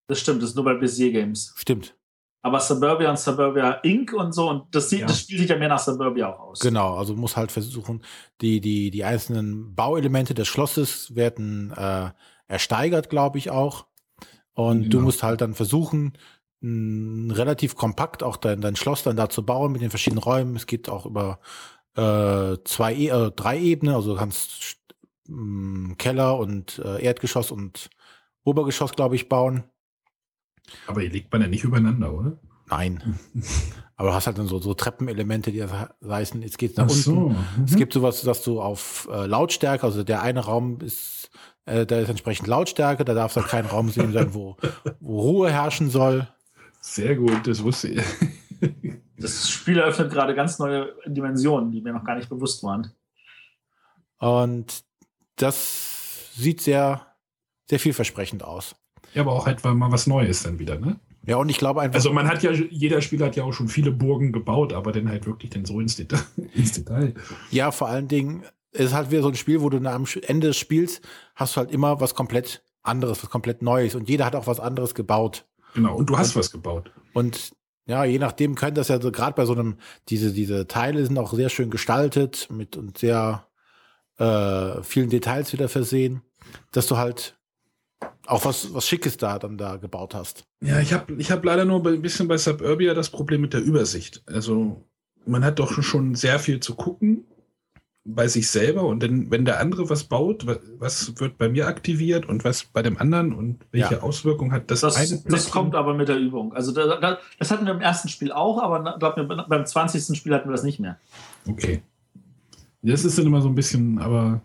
Das stimmt, das ist nur bei Bézier Games. Stimmt. Aber Suburbia und Suburbia Inc. und so, und das, sieht, Ja. das Spiel sieht ja mehr nach Suburbia auch aus. Genau, also muss halt versuchen, die, die, die einzelnen Bauelemente des Schlosses werden äh, ersteigert, glaube ich auch. Und du Genau. musst halt dann versuchen, mh, relativ kompakt auch dein, dein Schloss dann da zu bauen mit den verschiedenen Räumen. Es geht auch über äh, zwei, e äh, drei Ebenen, also du kannst mh, Keller und äh, Erdgeschoss und Obergeschoss, glaube ich, bauen. Aber hier liegt man ja nicht übereinander, oder? Nein. Aber du hast halt dann so, so Treppenelemente, die das heißen, jetzt geht's nach Ach unten. so. Es Mhm. gibt sowas, dass du auf äh, Lautstärke, also der eine Raum ist, äh, da ist entsprechend Lautstärke, da darf dann kein Raum sehen sein, wo, wo Ruhe herrschen soll. Sehr gut, das wusste ich. Das Spiel eröffnet gerade ganz neue Dimensionen, die mir noch gar nicht bewusst waren. Und das sieht sehr, sehr vielversprechend aus. Ja, aber auch halt weil mal was Neues dann wieder, ne? Ja, und ich glaube einfach, Also man hat ja, jeder Spieler hat ja auch schon viele Burgen gebaut, aber dann halt wirklich dann so ins Detail. Ins Detail. ja, vor allen Dingen ist halt wieder so ein Spiel, wo du am Ende des Spiels hast du halt immer was komplett anderes, was komplett Neues. Und jeder hat auch was anderes gebaut. Genau, und du hast was gebaut. Und ja, je nachdem können das ja so gerade bei so einem, diese, diese Teile sind auch sehr schön gestaltet mit und sehr äh, vielen Details wieder versehen, dass du halt auch was, was Schickes da dann da gebaut hast. Ja, ich habe ich hab leider nur ein bisschen bei Suburbia das Problem mit der Übersicht. Also man hat doch schon sehr viel zu gucken bei sich selber und dann, wenn der andere was baut, wa- was wird bei mir aktiviert und was bei dem anderen und welche Ja. Auswirkungen hat das, Das, eine das kommt aber mit der Übung. Also da, da, das hatten wir im ersten Spiel auch, aber glaub mir, beim 20. Spiel hatten wir das nicht mehr. Okay. Das ist dann immer so ein bisschen, aber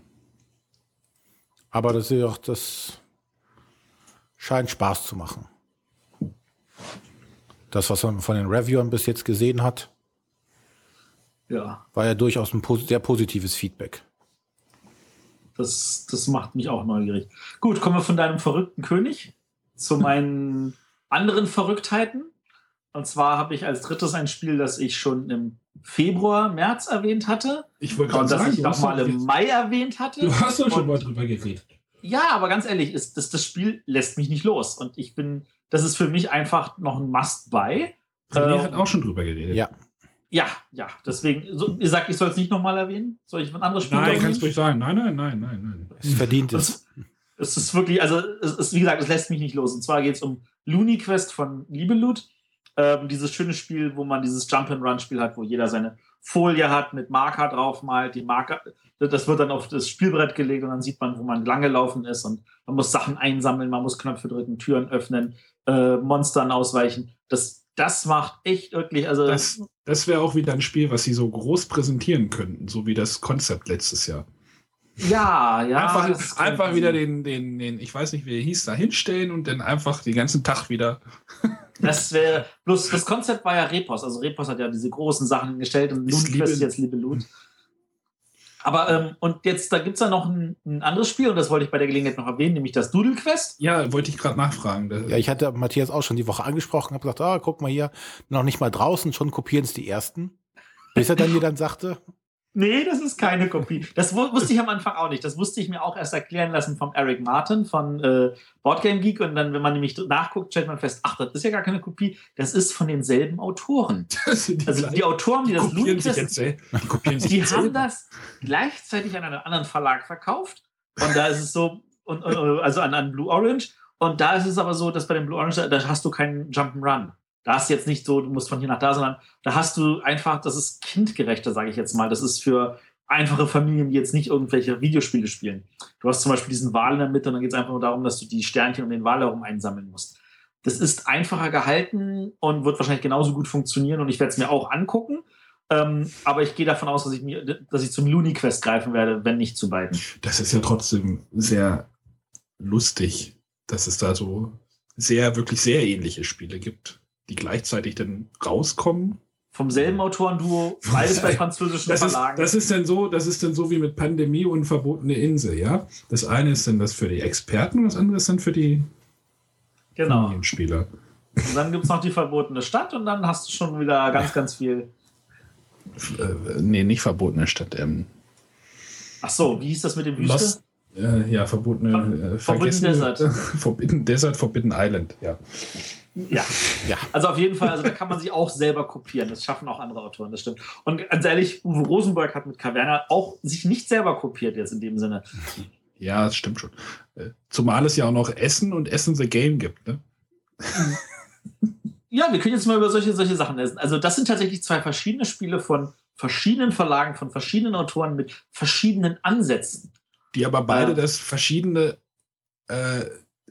Aber das ist auch, das scheint Spaß zu machen. Das, was man von den Reviewern bis jetzt gesehen hat, Ja, war ja durchaus ein sehr positives Feedback. das, das macht mich auch neugierig. Gut, kommen wir von deinem verrückten König zu meinen anderen Verrücktheiten. Und zwar habe ich als drittes ein Spiel, das ich schon im Februar, März erwähnt hatte. ich wollte Und gerade das sagen, ich du hast, nochmal im Mai erwähnt hatte. du hast doch schon mal drüber geredet. Ja, aber ganz ehrlich, ist, das, das Spiel lässt mich nicht los. Und ich bin, das ist für mich einfach noch ein Must-Buy. René Ähm, hat auch schon drüber geredet. Ja, Ja, ja, deswegen, so, ihr sagt, ich soll es nicht nochmal erwähnen? Soll ich ein anderes Spiel Nein, erwähnen? kannst du ruhig sagen. Nein, nein, nein, nein, nein. es verdient es. Es, es ist wirklich, also es ist, wie gesagt, es lässt mich nicht los. Und zwar geht es um Looney Quest von Liebelut. Ähm, dieses schöne Spiel, wo man dieses Jump-and-Run-Spiel hat, wo jeder seine Folie hat, mit Marker draufmalt. Die Marker, das wird dann auf das Spielbrett gelegt und dann sieht man, wo man lang gelaufen ist. Und man muss Sachen einsammeln, man muss Knöpfe drücken, Türen öffnen, äh, Monstern ausweichen. Das, das macht echt wirklich, also Das, das wäre auch wieder ein Spiel, was sie so groß präsentieren könnten, so wie das Konzept letztes Jahr. ja, ja. einfach einfach wieder den, den, den, ich weiß nicht, wie er hieß, da hinstellen und dann einfach den ganzen Tag wieder. Das wäre, bloß das Konzept war ja Repos. Also Repos hat ja diese großen Sachen gestellt und Ist Loot Liebe- jetzt Liebe Loot. Aber, ähm, und jetzt, da gibt es ja noch ein, ein anderes Spiel, und das wollte ich bei der Gelegenheit noch erwähnen, nämlich das Doodle Quest. Ja, wollte ich gerade nachfragen. Ja, ich hatte Matthias auch schon die Woche angesprochen, habe gesagt, ah, guck mal hier, noch nicht mal draußen, schon kopieren es die ersten. Bis er dann mir dann sagte, Nee, das ist keine Kopie. Das wu- wusste ich am Anfang auch nicht. Das musste ich mir auch erst erklären lassen vom Eric Martin von äh, Boardgame Geek. Und dann, wenn man nämlich nachguckt, stellt man fest, ach, das ist ja gar keine Kopie. Das ist von denselben Autoren. Das die Also die Autoren, die das die kopieren sich Die jetzt haben selber. das gleichzeitig an einen anderen Verlag verkauft. Und da ist es so, und, und, also an, an Blue Orange. Und da ist es aber so, dass bei dem Blue Orange, da, da hast du keinen Jump'n'Run. Da du jetzt nicht so, du musst von hier nach da, sondern da hast du einfach, das ist kindgerechter, sage ich jetzt mal. Das ist für einfache Familien, die jetzt nicht irgendwelche Videospiele spielen. Du hast zum Beispiel diesen Wal in der Mitte und dann geht es einfach nur darum, dass du die Sternchen um den Wal herum einsammeln musst. Das ist einfacher gehalten und wird wahrscheinlich genauso gut funktionieren und ich werde es mir auch angucken. Ähm, aber ich gehe davon aus, dass ich, mir, dass ich zum Looney Quest greifen werde, wenn nicht zu beiden. Das ist ja trotzdem sehr lustig, dass es da so sehr, wirklich sehr ähnliche Spiele gibt, die gleichzeitig dann rauskommen. Vom selben Autorenduo, beides bei französischen Das ist, Verlagen. das ist dann so, das ist dann so wie mit Pandemie und verbotene Insel, ja. Das eine ist dann das für die Experten und das andere ist dann für die genau. Familienspieler. Und dann gibt es noch die verbotene Stadt und dann hast du schon wieder ganz, ganz viel. Äh, nee, nicht verbotene Stadt. Ähm, Ach so, wie hieß das mit dem Wüste? Lost, äh, ja, verbotene. Ver- Äh, Forbidden Desert. Forbidden Desert, Forbidden Island, ja. Ja. Ja. Also auf jeden Fall, also da kann man sich auch selber kopieren. Das schaffen auch andere Autoren, das stimmt. Und ganz ehrlich, Uwe Rosenberg hat mit Caverna auch sich nicht selber kopiert jetzt in dem Sinne. Ja, das stimmt schon. Äh, Zumal es ja auch noch Essen und Essen the Game gibt, ne? Ja, wir können jetzt mal über solche, solche Sachen lesen. Also das sind tatsächlich zwei verschiedene Spiele von verschiedenen Verlagen, von verschiedenen Autoren mit verschiedenen Ansätzen. Die aber beide Ja. das verschiedene, äh,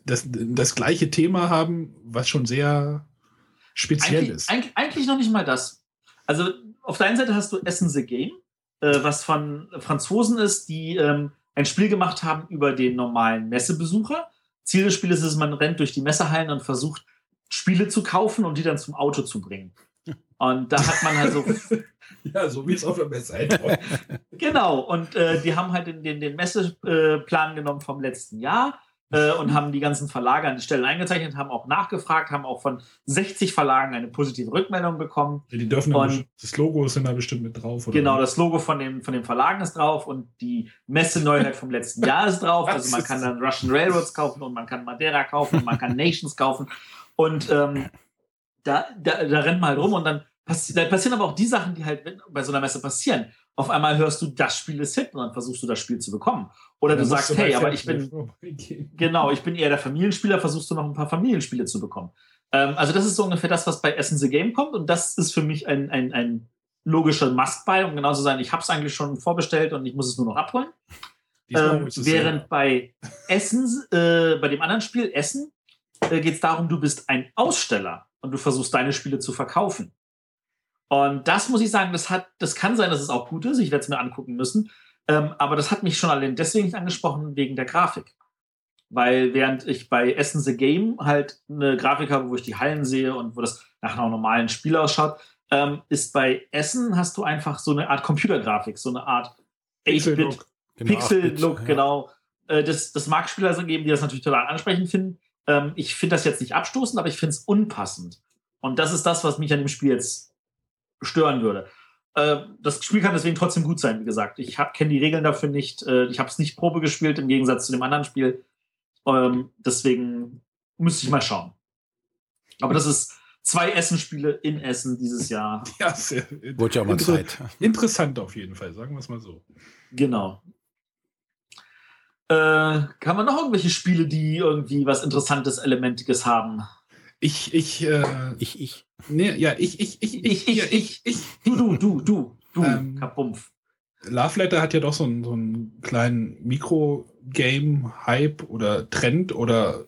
das, das gleiche Thema haben, was schon sehr speziell Eigentlich, ist. eigentlich, eigentlich noch nicht mal das. Also auf der einen Seite hast du Essen the Game, äh, was von Franzosen ist, die ähm, ein Spiel gemacht haben über den normalen Messebesucher. Ziel des Spieles ist, man rennt durch die Messehallen und versucht, Spiele zu kaufen und die dann zum Auto zu bringen. Und da hat man halt so Ja, so wie es auf der Messe war. Genau, und äh, die haben halt den, den, den Messeplan genommen vom letzten Jahr äh, und haben die ganzen Verlage an die Stellen eingezeichnet, haben auch nachgefragt, haben auch von 60 Verlagen eine positive Rückmeldung bekommen. Die dürfen dann Und- das Logo ist dann da bestimmt mit drauf. Oder Genau, das Logo von dem, von den Verlagen ist drauf und die Messeneuheit vom letzten Jahr ist drauf. Also man kann dann Russian Railroads kaufen und man kann Madeira kaufen und man kann Nations kaufen. Und ähm, da, da, da rennt man halt rum und dann, passi da passieren aber auch die Sachen, die halt bei so einer Messe passieren. Auf einmal hörst du, das Spiel ist Hit und dann versuchst du das Spiel zu bekommen. Oder du Dann sagst, bei hey, aber ich bin, genau, ich bin eher der Familienspieler, versuchst du noch ein paar Familienspiele zu bekommen. Ähm, also das ist so ungefähr das, was bei Essen the Game kommt und das ist für mich ein, ein, ein logische Must-Buy, um genau zu sein, ich habe es eigentlich schon vorbestellt und ich muss es nur noch abholen. Ähm, während bei Essen, äh, bei dem anderen Spiel, Essen, äh, geht es darum, du bist ein Aussteller und du versuchst deine Spiele zu verkaufen. Und das muss ich sagen, das hat, das kann sein, dass es auch gut ist. Ich werde es mir angucken müssen. Ähm, aber das hat mich schon allein deswegen nicht angesprochen, wegen der Grafik. Weil während ich bei Essen the Game halt eine Grafik habe, wo ich die Hallen sehe und wo das nach einem normalen Spiel ausschaut, ähm, ist bei Essen hast du einfach so eine Art Computergrafik, so eine Art 8-Bit Pixel-Look, genau. Äh, das, das mag Spieler so geben, die das natürlich total ansprechend finden. Ähm, ich finde das jetzt nicht abstoßend, aber ich finde es unpassend. Und das ist das, was mich an dem Spiel jetzt stören würde. Äh, das Spiel kann deswegen trotzdem gut sein, wie gesagt. Ich kenne die Regeln dafür nicht. Äh, ich habe es nicht Probe gespielt, im Gegensatz zu dem anderen Spiel. Ähm, deswegen müsste ich mal schauen. Aber das ist zwei Essenspiele in Essen dieses Jahr. Ja, sehr, Wurde ja auch mal Zeit. Interessant auf jeden Fall, sagen wir es mal so. Genau. Äh, kann man noch irgendwelche Spiele, die irgendwie was Interessantes, Elementiges haben? Ich, ich, äh, ich, ich. Nee, ja, ich, ich, ich, ich, ich, ich, ich. Du, du, du, du, du, ähm, Kapumpf. Love Letter hat ja doch so einen, so einen kleinen Mikro-Game-Hype oder Trend oder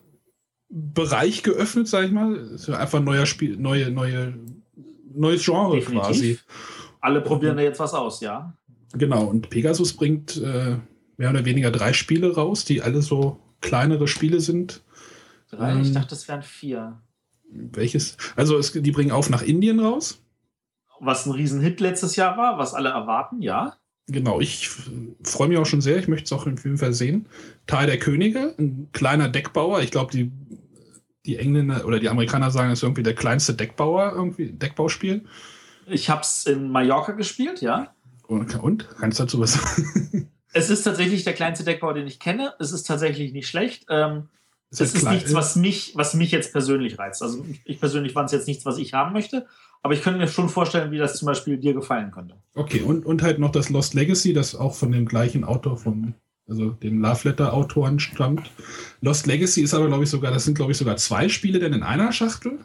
Bereich geöffnet, sag ich mal. ist ja einfach ein neuer Spiel, neue, neue, neues Genre Definitiv. quasi. Alle probieren da jetzt was aus, ja. Genau, und Pegasus bringt äh, mehr oder weniger drei Spiele raus, die alle so kleinere Spiele sind. Drei? Ähm, ich dachte, es wären vier. Welches? Also es, die bringen auf nach Indien raus. Was ein Riesenhit letztes Jahr war, was alle erwarten, ja. Genau, ich freue mich auch schon sehr. Ich möchte es auch jeden Fall sehen. Teil der Könige, ein kleiner Deckbauer. Ich glaube, die, die Engländer oder die Amerikaner sagen, es ist irgendwie der kleinste Deckbauer, irgendwie Deckbauspiel. Ich habe es in Mallorca gespielt, ja. Und, und? Kannst du dazu was sagen? Es ist tatsächlich der kleinste Deckbau, den ich kenne. Es ist tatsächlich nicht schlecht. Ähm, es ist, ist nichts, was mich, was mich jetzt persönlich reizt. Also ich persönlich fand es jetzt nichts, was ich haben möchte. Aber ich könnte mir schon vorstellen, wie das zum Beispiel dir gefallen könnte. Okay, und, und halt noch das Lost Legacy, das auch von dem gleichen Autor vom, also den Love Letter Autoren stammt. Lost Legacy ist aber, glaube ich, sogar, das sind, glaube ich, sogar zwei Spiele denn in einer Schachtel.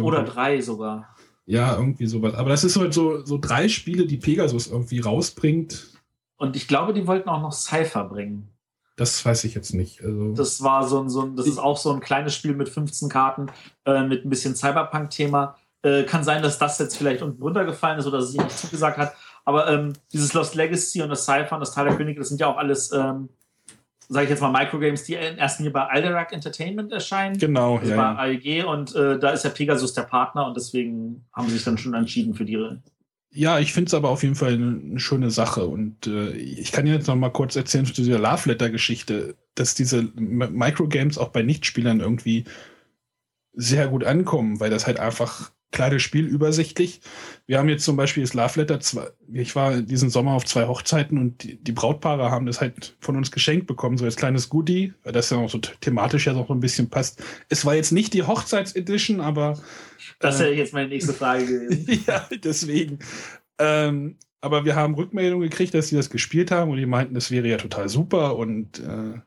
Oder drei sogar. Ja, irgendwie sowas. Aber das ist halt so, so drei Spiele, die Pegasus irgendwie rausbringt. Und ich glaube, die wollten auch noch Cypher bringen. Das weiß ich jetzt nicht. Also das war so ein, so ein, das ist auch so ein kleines Spiel mit 15 Karten äh, mit ein bisschen Cyberpunk-Thema. Äh, kann sein, dass das jetzt vielleicht unten runtergefallen ist oder dass es nicht zugesagt hat. Aber ähm, dieses Lost Legacy und das Cypher und das Teil der Könige, das sind ja auch alles, ähm, sage ich jetzt mal, Microgames, die in ersten hier bei Alderac Entertainment erscheinen. Genau, also ja. Bei AEG und äh, da ist ja Pegasus der Partner und deswegen haben sie sich dann schon entschieden für die ja, ich finde es aber auf jeden Fall eine, schöne Sache. Und äh, ich kann jetzt noch mal kurz erzählen zu dieser Love Letter-Geschichte, dass diese Microgames auch bei Nichtspielern irgendwie sehr gut ankommen, weil das halt einfach kleines Spiel übersichtlich. Wir haben jetzt zum Beispiel das Love Letter, zwei, ich war diesen Sommer auf zwei Hochzeiten und die, die, Brautpaare haben das halt von uns geschenkt bekommen, so als kleines Goodie, weil das ja auch so thematisch ja so ein bisschen passt. Es war jetzt nicht die Hochzeitsedition, aber das wäre jetzt meine nächste Frage gewesen. ja, deswegen. Ähm, aber wir haben Rückmeldungen gekriegt, dass sie das gespielt haben und die meinten, das wäre ja total super und, äh,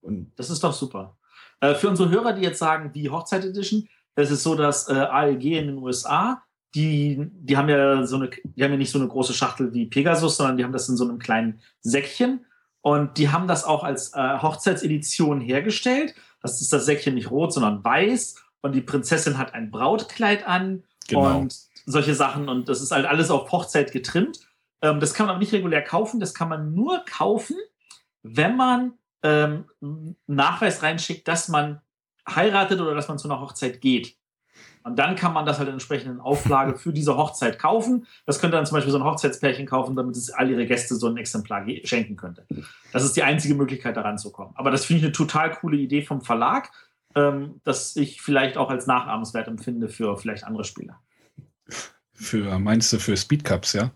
und Das ist doch super. Äh, für unsere Hörer, die jetzt sagen, die Hochzeit Edition, es ist so, dass äh, ALG in den USA, die, die haben ja so eine, die haben ja nicht so eine große Schachtel wie Pegasus, sondern die haben das in so einem kleinen Säckchen. Und die haben das auch als äh, Hochzeitsedition hergestellt. Das ist das Säckchen nicht rot, sondern weiß und die Prinzessin hat ein Brautkleid an genau. und solche Sachen und das ist halt alles auf Hochzeit getrimmt. Ähm, das kann man aber nicht regulär kaufen, das kann man nur kaufen, wenn man ähm, Nachweis reinschickt, dass man heiratet oder dass man zu einer Hochzeit geht. Und dann kann man das halt in entsprechenden Auflage für diese Hochzeit kaufen. Das könnte dann zum Beispiel so ein Hochzeitspärchen kaufen, damit es all ihre Gäste so ein Exemplar schenken könnte. Das ist die einzige Möglichkeit, daran zu kommen. Aber das finde ich eine total coole Idee vom Verlag ähm, das ich vielleicht auch als nachahmenswert empfinde für vielleicht andere Spieler. Für, meinst du für Speedcups, ja?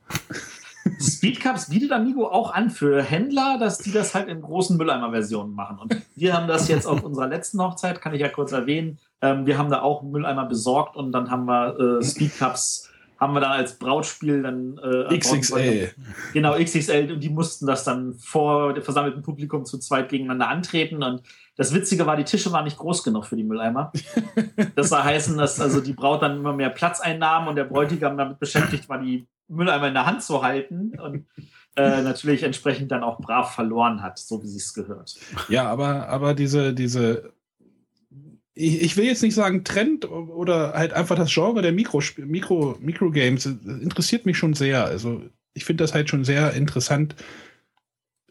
Speedcups bietet Amigo auch an für Händler, dass die das halt in großen Mülleimer-Versionen machen. Und wir haben das jetzt auf unserer letzten Hochzeit, kann ich ja kurz erwähnen. Ähm, wir haben da auch Mülleimer besorgt und dann haben wir äh, Speedcups haben wir dann als Brautspiel dann äh, XXL. Genau, XXL und die mussten das dann vor dem versammelten Publikum zu zweit gegeneinander antreten und das Witzige war, die Tische waren nicht groß genug für die Mülleimer. Das soll heißen, dass also die Braut dann immer mehr Platz einnahm und der Bräutigam damit beschäftigt war, die Mülleimer in der Hand zu halten und äh, natürlich entsprechend dann auch brav verloren hat, so wie sie es gehört. Ja, aber, aber diese, diese ich, ich will jetzt nicht sagen Trend oder halt einfach das Genre der Mikro, Mikro, Mikrogames interessiert mich schon sehr. Also ich finde das halt schon sehr interessant,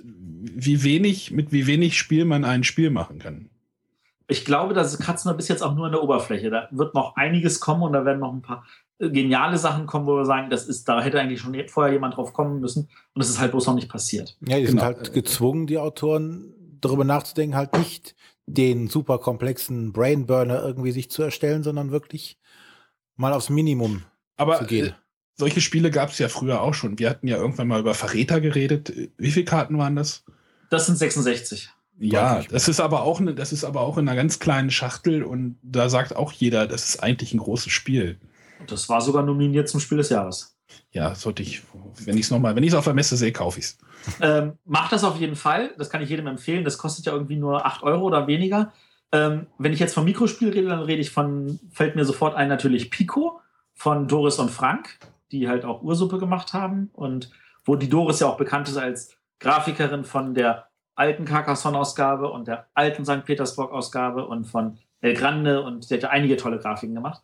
wie wenig, mit wie wenig Spiel man ein Spiel machen kann. Ich glaube, das kratzen wir bis jetzt auch nur in der Oberfläche. Da wird noch einiges kommen und da werden noch ein paar äh, geniale Sachen kommen, wo wir sagen, das ist, da hätte eigentlich schon vorher jemand drauf kommen müssen und es ist halt bloß noch nicht passiert. Ja, die genau. sind halt gezwungen, die Autoren darüber nachzudenken, halt nicht den super komplexen Brainburner irgendwie sich zu erstellen, sondern wirklich mal aufs Minimum Aber, zu gehen. Äh, solche Spiele gab es ja früher auch schon. Wir hatten ja irgendwann mal über Verräter geredet. Wie viele Karten waren das? Das sind 66. Ja, das ist aber auch eine, das ist aber auch in einer ganz kleinen Schachtel und da sagt auch jeder, das ist eigentlich ein großes Spiel. Das war sogar nominiert zum Spiel des Jahres. Ja, sollte ich, wenn ich es nochmal, wenn ich es auf der Messe sehe, kaufe ich es. Ähm, macht das auf jeden Fall. Das kann ich jedem empfehlen. Das kostet ja irgendwie nur 8 Euro oder weniger. Ähm, wenn ich jetzt vom Mikrospiel rede, dann rede ich von, fällt mir sofort ein natürlich Pico von Doris und Frank, die halt auch Ursuppe gemacht haben und wo die Doris ja auch bekannt ist als Grafikerin von der alten Carcassonne-Ausgabe und der alten St. Petersburg-Ausgabe und von El Grande und der hat ja einige tolle Grafiken gemacht.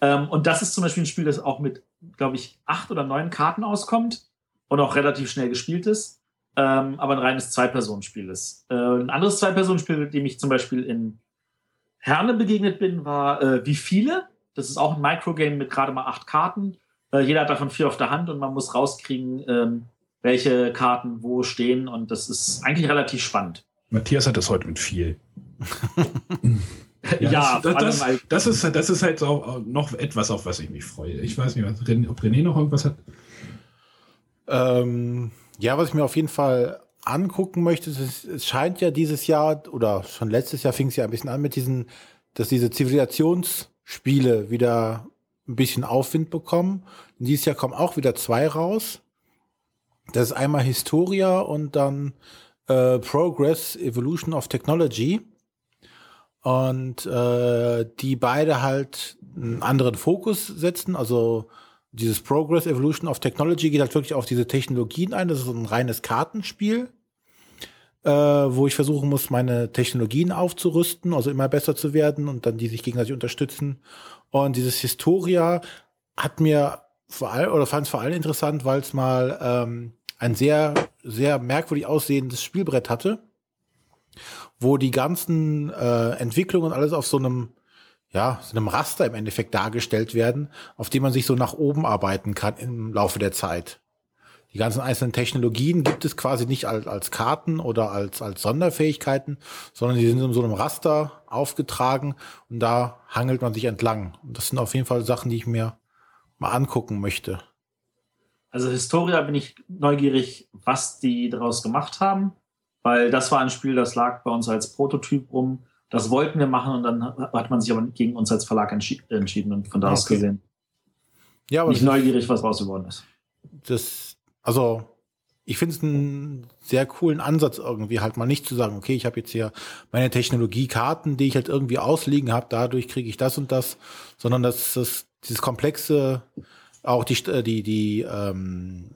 Ähm, und das ist zum Beispiel ein Spiel, das auch mit, glaube ich, acht oder neun Karten auskommt und auch relativ schnell gespielt ist, ähm, aber ein reines Zwei-Personen-Spiel ist. Äh, ein anderes Zwei-Personen-Spiel, dem ich zum Beispiel in Herne begegnet bin, war äh, Wie viele? Das ist auch ein Microgame mit gerade mal acht Karten. Äh, jeder hat davon vier auf der Hand und man muss rauskriegen, ähm, welche Karten wo stehen und das ist eigentlich relativ spannend. Matthias hat das heute mit viel. ja, ja das, das, das, das, ist, das ist halt auch noch etwas, auf was ich mich freue. Ich weiß nicht, ob René noch irgendwas hat. Ähm, ja, was ich mir auf jeden Fall angucken möchte, ist, es scheint ja dieses Jahr oder schon letztes Jahr fing es ja ein bisschen an mit diesen, dass diese Zivilisationsspiele wieder ein bisschen Aufwind bekommen. Und dieses Jahr kommen auch wieder zwei raus. Das ist einmal Historia und dann äh, Progress Evolution of Technology. Und äh, die beide halt einen anderen Fokus setzen, also dieses Progress Evolution of Technology geht halt wirklich auf diese Technologien ein. Das ist ein reines Kartenspiel, äh, wo ich versuchen muss, meine Technologien aufzurüsten, also immer besser zu werden und dann die sich gegenseitig unterstützen. Und dieses Historia hat mir vor allem, oder fand es vor allem interessant, weil es mal ähm, ein sehr, sehr merkwürdig aussehendes Spielbrett hatte, wo die ganzen äh, Entwicklungen alles auf so einem ja, so einem Raster im Endeffekt dargestellt werden, auf dem man sich so nach oben arbeiten kann im Laufe der Zeit. Die ganzen einzelnen Technologien gibt es quasi nicht als, als Karten oder als, als Sonderfähigkeiten, sondern die sind in so einem Raster aufgetragen und da hangelt man sich entlang. Und das sind auf jeden Fall Sachen, die ich mir mal angucken möchte. Also Historia bin ich neugierig, was die daraus gemacht haben, weil das war ein Spiel, das lag bei uns als Prototyp rum das wollten wir machen und dann hat man sich aber gegen uns als Verlag entschi entschieden und von da aus okay. gesehen. Ja, aber nicht neugierig, was raus geworden ist. Das, also ich finde es einen sehr coolen Ansatz irgendwie halt mal nicht zu sagen, okay, ich habe jetzt hier meine Technologiekarten, die ich halt irgendwie ausliegen habe, dadurch kriege ich das und das, sondern dass das dieses komplexe, auch die die die ähm,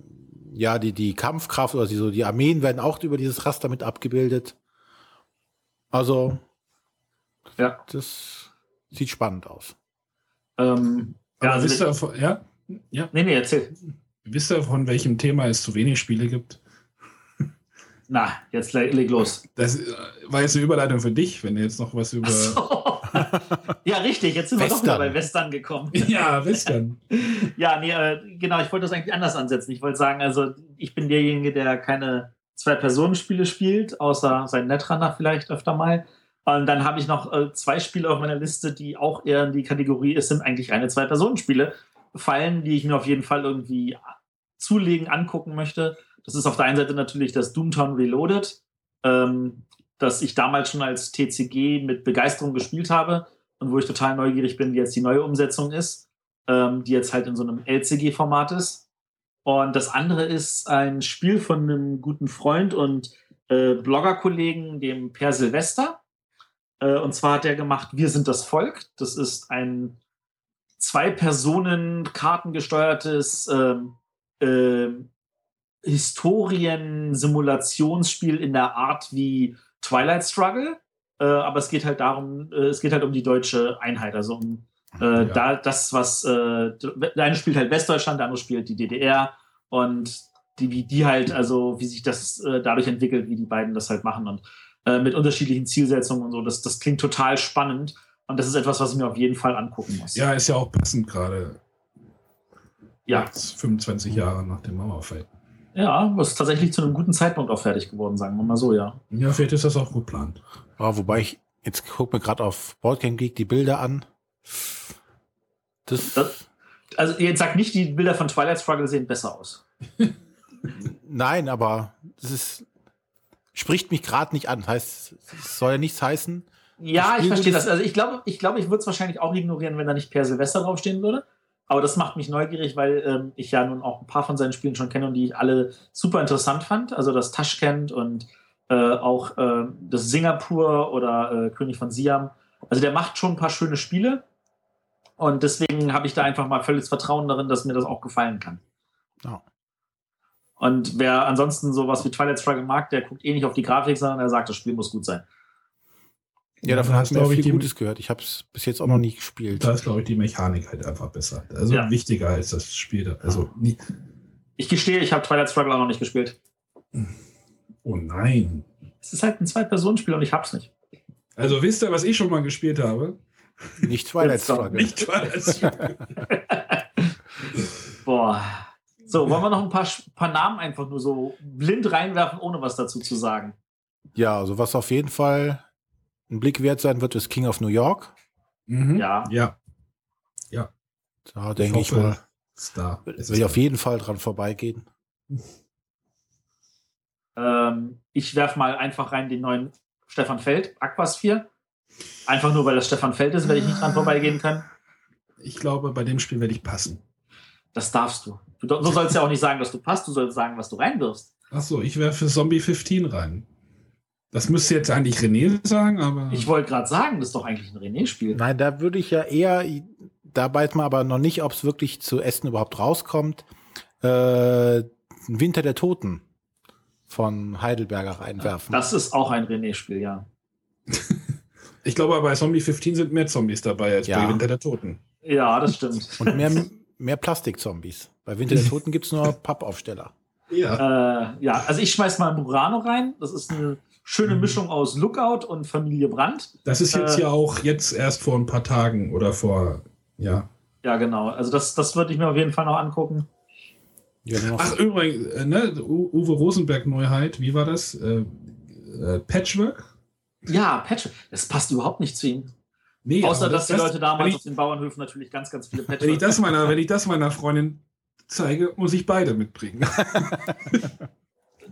ja die die Kampfkraft oder die, so die Armeen werden auch über dieses Raster mit abgebildet. Also ja. Das sieht spannend aus. Ähm, ja, also wisst ihr, von, ja? ja? Nee, nee, erzähl. Wisst ihr, von welchem Thema es zu wenig Spiele gibt? Na, jetzt leg los. Das äh, war jetzt eine Überleitung für dich, wenn du jetzt noch was über. So. ja, richtig, jetzt sind wir doch wieder bei Western gekommen. ja, Western. ja, nee, äh, genau, ich wollte das eigentlich anders ansetzen. Ich wollte sagen, also ich bin derjenige, der keine Zwei-Personen-Spiele spielt, außer sein Netrunner vielleicht öfter mal. Und dann habe ich noch äh, zwei Spiele auf meiner Liste, die auch eher in die Kategorie, es sind eigentlich reine Zwei-Personen-Spiele, fallen, die ich mir auf jeden Fall irgendwie zulegen, angucken möchte. Das ist auf der einen Seite natürlich das Doomtown Reloaded, ähm, das ich damals schon als TCG mit Begeisterung gespielt habe und wo ich total neugierig bin, wie jetzt die neue Umsetzung ist. ähm, die jetzt halt in so einem LCG-Format ist. Und das andere ist ein Spiel von einem guten Freund und äh, Blogger-Kollegen, dem Per Silvester. Äh, und zwar hat er gemacht Wir sind das Volk. Das ist ein zwei Personen kartengesteuertes ähm, äh, Historien-Simulationsspiel in der Art wie Twilight Struggle. Äh, aber es geht halt darum, äh, es geht halt um die deutsche Einheit, also um äh, Ja. da das, was äh, der eine spielt halt Westdeutschland, der andere spielt die DDR und die, wie die halt, also wie sich das äh, dadurch entwickelt, wie die beiden das halt machen und äh, mit unterschiedlichen Zielsetzungen und so. Das, das klingt total spannend und das ist etwas, was ich mir auf jeden Fall angucken muss. Ja, ist ja auch passend gerade. ja, Jetzt 25 Jahre nach dem Mauerfall. ja, ist tatsächlich zu einem guten Zeitpunkt auch fertig geworden, sagen wir mal so, ja. Ja, vielleicht ist das auch geplant. Ja, wobei ich, jetzt guck mir gerade auf Boardgame Geek die Bilder an. Das, Das- Also jetzt sagt nicht, die Bilder von Twilight Struggle sehen besser aus. nein, aber das ist, spricht mich gerade nicht an. Heißt, es soll ja nichts heißen. Ja, ich verstehe das. Also ich glaube, ich, glaube, ich würde es wahrscheinlich auch ignorieren, wenn da nicht Per Silvester draufstehen würde. Aber das macht mich neugierig, weil ähm, ich ja nun auch ein paar von seinen Spielen schon kenne und die ich alle super interessant fand. Also das Taschkent und äh, auch äh, das Singapur oder äh, König von Siam. Also der macht schon ein paar schöne Spiele. Und deswegen habe ich da einfach mal völliges Vertrauen darin, dass mir das auch gefallen kann. Ja. Und wer ansonsten sowas wie Twilight Struggle mag, der guckt eh nicht auf die Grafik, sondern er sagt, das Spiel muss gut sein. Ja, davon da hast du ich, viel Gutes gehört. Ich habe es bis jetzt auch noch nie gespielt. Da ist, glaube ich, die Mechanik halt einfach besser. Also Ja. wichtiger als das Spiel. da. Also, nie, Ich gestehe, ich habe Twilight Struggle auch noch nicht gespielt. oh nein. Es ist halt ein Zwei-Personen-Spiel und ich hab's nicht. Also wisst ihr, was ich schon mal gespielt habe? Nicht Twilight Struggle. Nicht Twilight Boah. So, wollen wir noch ein paar, paar Namen einfach nur so blind reinwerfen, ohne was dazu zu sagen? Ja, also was auf jeden Fall ein Blick wert sein wird, ist King of New York. mhm. Ja. Ja. Da denke ich, mal. Es will ich auf jeden Fall dran vorbeigehen. Ähm, ich werf mal einfach rein den neuen Stefan Feld, Aquas 4. Einfach nur, weil das Stefan Feld ist, werde ich nicht dran vorbeigehen können. Ich glaube, bei dem Spiel werde ich passen. Das darfst du. Du du sollst ja auch nicht sagen, dass du passt, du sollst sagen, was du reinwirfst. Achso, ich werfe Zombie 15 rein. Das müsste jetzt eigentlich René sagen, aber. Ich wollte gerade sagen, das ist doch eigentlich ein René-Spiel. Nein, da würde ich ja eher, da weiß man aber noch nicht, ob es wirklich zu Essen überhaupt rauskommt, äh, Winter der Toten von Heidelberger reinwerfen. Das ist auch ein René-Spiel, ja. ich glaube, bei Zombie 15 sind mehr Zombies dabei als Ja. bei Winter der Toten. Ja, das stimmt. Und mehr, mehr Plastikzombies. Bei Winter der Toten gibt es nur Pappaufsteller. Ja. Äh, ja, also ich schmeiß mal Murano rein. Das ist eine schöne Mhm. Mischung aus Lookout und Familie Brandt. Das ist jetzt äh, ja auch jetzt erst vor ein paar Tagen oder vor. Ja. Ja, genau. Also das, das würde ich mir auf jeden Fall noch angucken. Ja, Ach, übrigens, äh, ne, Uwe Rosenberg Neuheit, wie war das? Äh, äh, Patchwork? Ja, Patch. Das passt überhaupt nicht zu ihm. Nee, Außer, dass die Leute damals wenn auf den Bauernhöfen natürlich ganz, ganz viele Patch ich, wenn, ich das meiner, wenn ich das meiner Freundin zeige, muss ich beide mitbringen.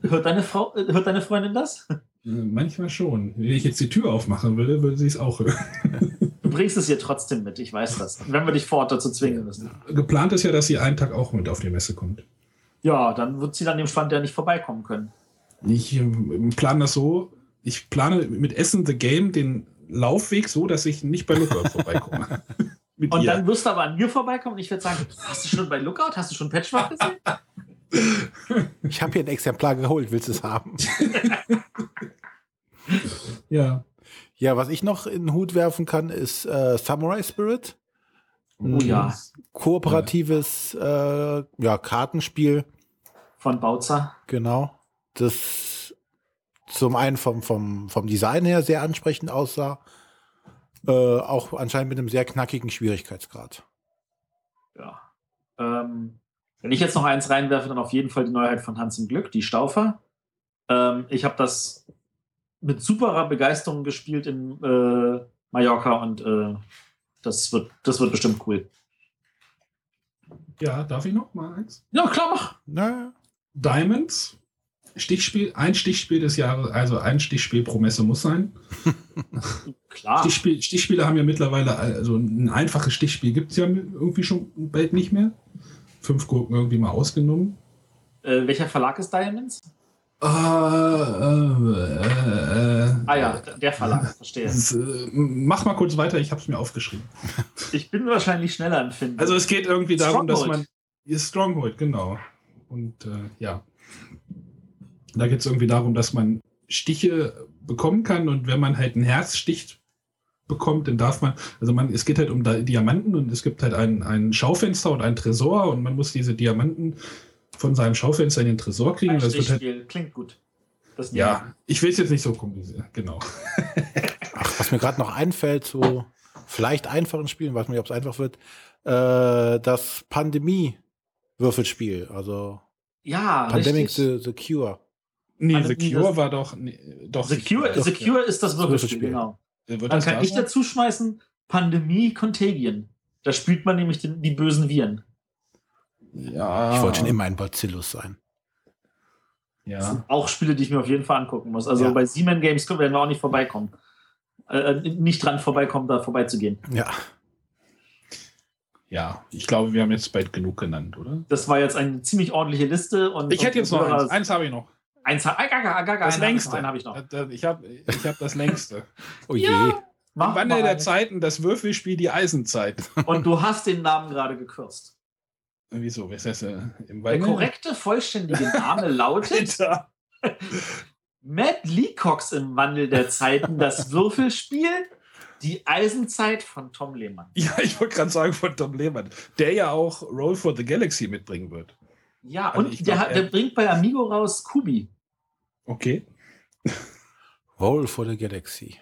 hört, deine Frau, hört deine Freundin das? Äh, Manchmal schon. Wenn ich jetzt die Tür aufmachen würde, würde sie es auch hören. Du bringst es ihr trotzdem mit, ich weiß das. Wenn wir dich vor Ort dazu zwingen müssen. Geplant ist ja, dass sie einen Tag auch mit auf die Messe kommt. Ja, dann wird sie dann dem Stand ja nicht vorbeikommen können. Ich ähm, plane das so, ich plane mit Essen the Game den Laufweg so, dass ich nicht bei Lookout vorbeikomme. mit Und ihr. dann wirst du aber an mir vorbeikommen und ich werde sagen, hast du schon bei Lookout, hast du schon Patchwork gesehen? Ich habe hier ein Exemplar geholt, willst du es haben? ja. Ja, was ich noch in den Hut werfen kann, ist äh, Samurai Spirit. Oh ja. Kooperatives äh, ja, Kartenspiel, Von Bautzer. genau. Das zum einen vom, vom, vom Design her sehr ansprechend aussah. Äh, auch anscheinend mit einem sehr knackigen Schwierigkeitsgrad. Ja. Ähm, wenn ich jetzt noch eins reinwerfe, dann auf jeden Fall die Neuheit von Hans im Glück, die Staufer. Ähm, ich habe das mit superer Begeisterung gespielt in äh, Mallorca und äh, das, wird, das wird bestimmt cool. Ja, darf ich noch mal eins? Ja, klar, mach. Na, Diamonds Stichspiel, ein Stichspiel des Jahres, also ein Stichspiel pro Messe muss sein. Klar. Stichspiel, Stichspiele haben ja mittlerweile, also ein einfaches Stichspiel gibt es ja irgendwie schon bald nicht mehr. Fünf Gurken irgendwie mal ausgenommen. Äh, welcher Verlag ist Diamonds? Äh, äh, äh, Ah ja, der Verlag, verstehe. äh, mach mal kurz weiter, ich habe es mir aufgeschrieben. Ich bin wahrscheinlich schneller empfinden. Also es geht irgendwie darum, dass Stronghold. man. Ja, Stronghold, genau. Und äh, ja. Da geht es irgendwie darum, dass man Stiche bekommen kann und wenn man halt einen Herzstich bekommt, dann darf man, also man, es geht halt um Di- Diamanten und es gibt halt ein, ein Schaufenster und ein Tresor und man muss diese Diamanten von seinem Schaufenster in den Tresor kriegen. ein das wird halt, Stichspiel. Klingt gut. Das ja, ich will es jetzt nicht so komplizieren, genau. Ach, was mir gerade noch einfällt, so vielleicht einfachen Spielen, weiß nicht, ob es einfach wird, äh, das Pandemie-Würfelspiel, also Ja, Pandemic the, the Cure. Nee, Also The Cure das- war doch. Nee, doch The Cure, The Cure ist das Würfelspiel, genau. Dann das kann da ich sein? dazu schmeißen, Pandemie Contagion. Da spielt man nämlich den, die bösen Viren. Ja. Ich wollte schon immer ein Bacillus sein. Das Ja. sind auch Spiele, die ich mir auf jeden Fall angucken muss. Also Ja. bei Siemens Games werden wir auch nicht vorbeikommen. Äh, nicht dran vorbeikommen, da vorbeizugehen. Ja, Ja, ich glaube, wir haben jetzt bald genug genannt, oder? Das war jetzt eine ziemlich ordentliche Liste. Und, Ich hätte jetzt noch und- eins. Eins habe ich noch. Eins, ah, gaga, ah, gaga, Das einen längste. einen habe ich noch. Ich habe ich hab das längste. oh je. Ja. Im Wandel mal. der Zeiten, das Würfelspiel, die Eisenzeit. Und du hast den Namen gerade gekürzt. Wieso? Was heißt, äh, im Der korrekte, vollständige Name lautet. Matt Leacox im Wandel der Zeiten, das Würfelspiel, die Eisenzeit von Tom Lehmann. Ja, ich wollte gerade sagen von Tom Lehmann, der ja auch Roll for the Galaxy mitbringen wird. Ja, Also und der, glaub, der er- bringt bei Amigo raus Kubi. Okay. Roll for the Galaxy.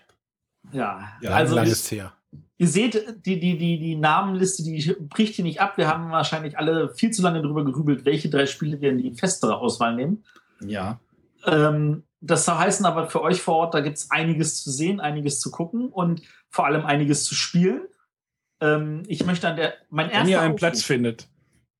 Ja, Ja, also Lang ihr, ist her. ihr seht, die, die, die, die Namenliste, die bricht hier nicht ab. Wir haben wahrscheinlich alle viel zu lange darüber gerübelt, welche drei Spiele wir in die festere Auswahl nehmen. Ja. Ähm, das soll heißen aber für euch vor Ort, da gibt es einiges zu sehen, einiges zu gucken und vor allem einiges zu spielen. Ähm, ich möchte an der, mein Wenn erster ihr einen Aufruf- Platz findet.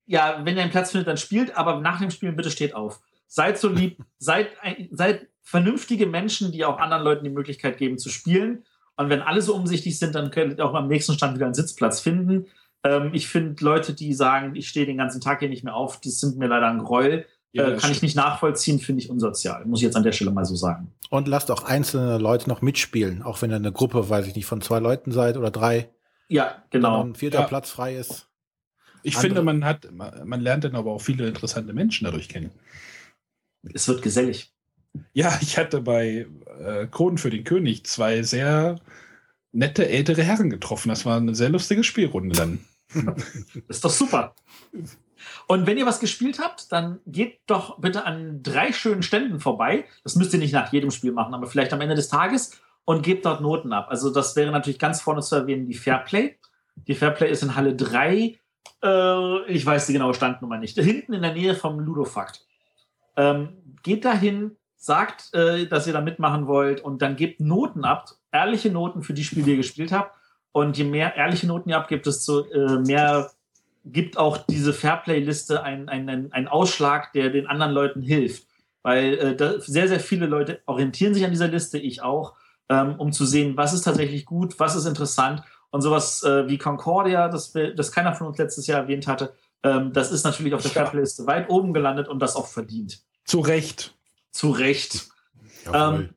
ja, wenn ihr einen Platz findet, dann spielt, aber nach dem Spielen bitte steht auf. Seid so lieb, seid, seid vernünftige Menschen, die auch anderen Leuten die Möglichkeit geben zu spielen. Und wenn alle so umsichtig sind, dann könnt ihr auch am nächsten Stand wieder einen Sitzplatz finden. Ähm, ich finde Leute, die sagen, ich stehe den ganzen Tag hier nicht mehr auf, das sind mir leider ein Gräuel. Ja, äh, kann ich stimmt. nicht nachvollziehen, finde ich unsozial. Muss ich jetzt an der Stelle mal so sagen. Und lasst auch einzelne Leute noch mitspielen, auch wenn ihr eine Gruppe, weiß ich nicht, von zwei Leuten seid oder drei, Ja, wenn genau. ein vierter Ja. Platz frei ist. Ich Andere- finde, man hat, man lernt dann aber auch viele interessante Menschen dadurch kennen. Es wird gesellig. Ja, ich hatte bei äh, Kronen für den König zwei sehr nette ältere Herren getroffen. Das war eine sehr lustige Spielrunde dann. Ist doch super. Und wenn ihr was gespielt habt, dann geht doch bitte an drei schönen Ständen vorbei. Das müsst ihr nicht nach jedem Spiel machen, aber vielleicht am Ende des Tages und gebt dort Noten ab. Also das wäre natürlich ganz vorne zu erwähnen, die Fairplay. Die Fairplay ist in Halle 3. Äh, ich weiß die genaue Standnummer nicht. Hinten in der Nähe vom Ludofakt. Ähm, geht dahin, sagt, äh, dass ihr da mitmachen wollt und dann gebt Noten ab. Ehrliche Noten für die Spiele, die ihr gespielt habt. Und je mehr ehrliche Noten ihr abgibt, desto äh, mehr gibt auch diese Fairplay-Liste einen, einen, einen Ausschlag, der den anderen Leuten hilft. Weil äh, sehr, sehr viele Leute orientieren sich an dieser Liste, ich auch, ähm, um zu sehen, was ist tatsächlich gut, was ist interessant. Und sowas äh, wie Concordia, das, das keiner von uns letztes Jahr erwähnt hatte, ähm, das ist natürlich auf der. Fairplay-Liste weit oben gelandet und das auch verdient. Zu Recht. Zu Recht. Jawohl.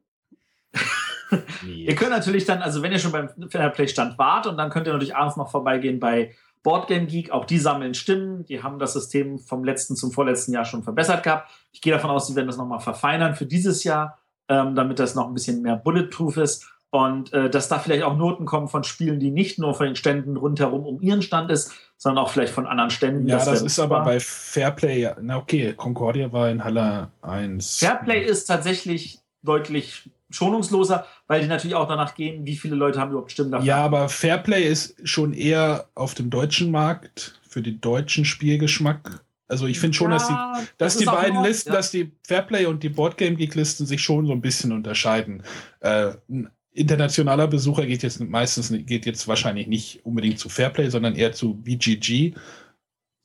Ihr könnt natürlich dann, also wenn ihr schon beim Fairplay-Stand wart, und dann könnt ihr natürlich abends noch vorbeigehen bei Boardgame Geek. Auch die sammeln Stimmen. Die haben das System vom letzten zum vorletzten Jahr schon verbessert gehabt. Ich gehe davon aus, sie werden das nochmal verfeinern für dieses Jahr, ähm, damit das noch ein bisschen mehr bulletproof ist. Und äh, dass da vielleicht auch Noten kommen von Spielen, die nicht nur von den Ständen rundherum um ihren Stand ist, sondern auch vielleicht von anderen Ständen. Ja, das, ist aber bei Fairplay, ja- na okay, Concordia war in Halle 1. Fairplay ist tatsächlich deutlich schonungsloser, weil die natürlich auch danach gehen, wie viele Leute haben überhaupt Stimmen dafür. Ja, aber Fairplay ist schon eher auf dem deutschen Markt für den deutschen Spielgeschmack. Also ich finde schon, dass die, Ja, dass das die beiden Listen, ja. dass die Fairplay und die Boardgame Geek Listen sich schon so ein bisschen unterscheiden. Äh, internationaler Besucher geht jetzt meistens geht jetzt wahrscheinlich nicht unbedingt zu Fairplay, sondern eher zu BGG,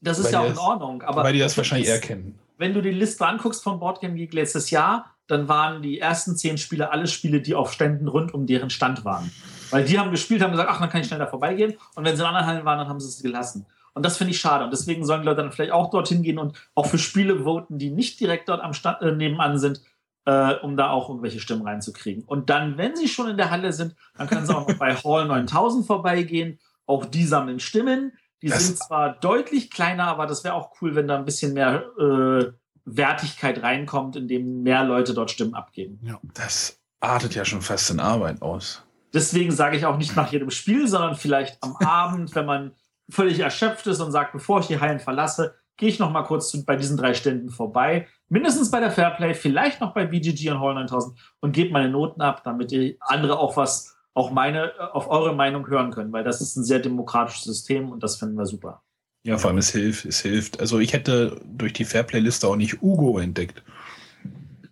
Das ist ja auch in Ordnung, aber weil die das wahrscheinlich eher kennen. wenn du die Liste anguckst von Boardgame Geek letztes Jahr, dann waren die ersten zehn Spiele alle Spiele, die auf Ständen rund um deren Stand waren. Weil die haben gespielt, haben gesagt, ach, dann kann ich schnell da vorbeigehen. Und wenn sie in anderen Hallen waren, dann haben sie es gelassen. Und das finde ich schade. Und deswegen sollen die Leute dann vielleicht auch dorthin gehen und auch für Spiele voten, die nicht direkt dort am Stand äh, nebenan sind, äh, um da auch irgendwelche Stimmen reinzukriegen. Und dann, wenn sie schon in der Halle sind, dann können sie auch noch bei Hall 9000 vorbeigehen. Auch die sammeln Stimmen. Die Das- sind zwar deutlich kleiner, aber das wäre auch cool, wenn da ein bisschen mehr äh, Wertigkeit reinkommt, indem mehr Leute dort Stimmen abgeben. Das artet ja schon fast in Arbeit aus. Deswegen sage ich auch nicht nach jedem Spiel, sondern vielleicht am Abend, wenn man völlig erschöpft ist und sagt, bevor ich die Hallen verlasse, gehe ich noch mal kurz zu, bei diesen drei Ständen vorbei. Mindestens bei der Fairplay, vielleicht noch bei BGG und Hall 9000 und gebe meine Noten ab, damit die andere auch was, auch meine, äh, auf eure Meinung hören können, weil das ist ein sehr demokratisches System und das finden wir super. Ja, vor allem es hilft, es hilft. Also ich hätte durch die Fairplay-Liste auch nicht Ugo entdeckt.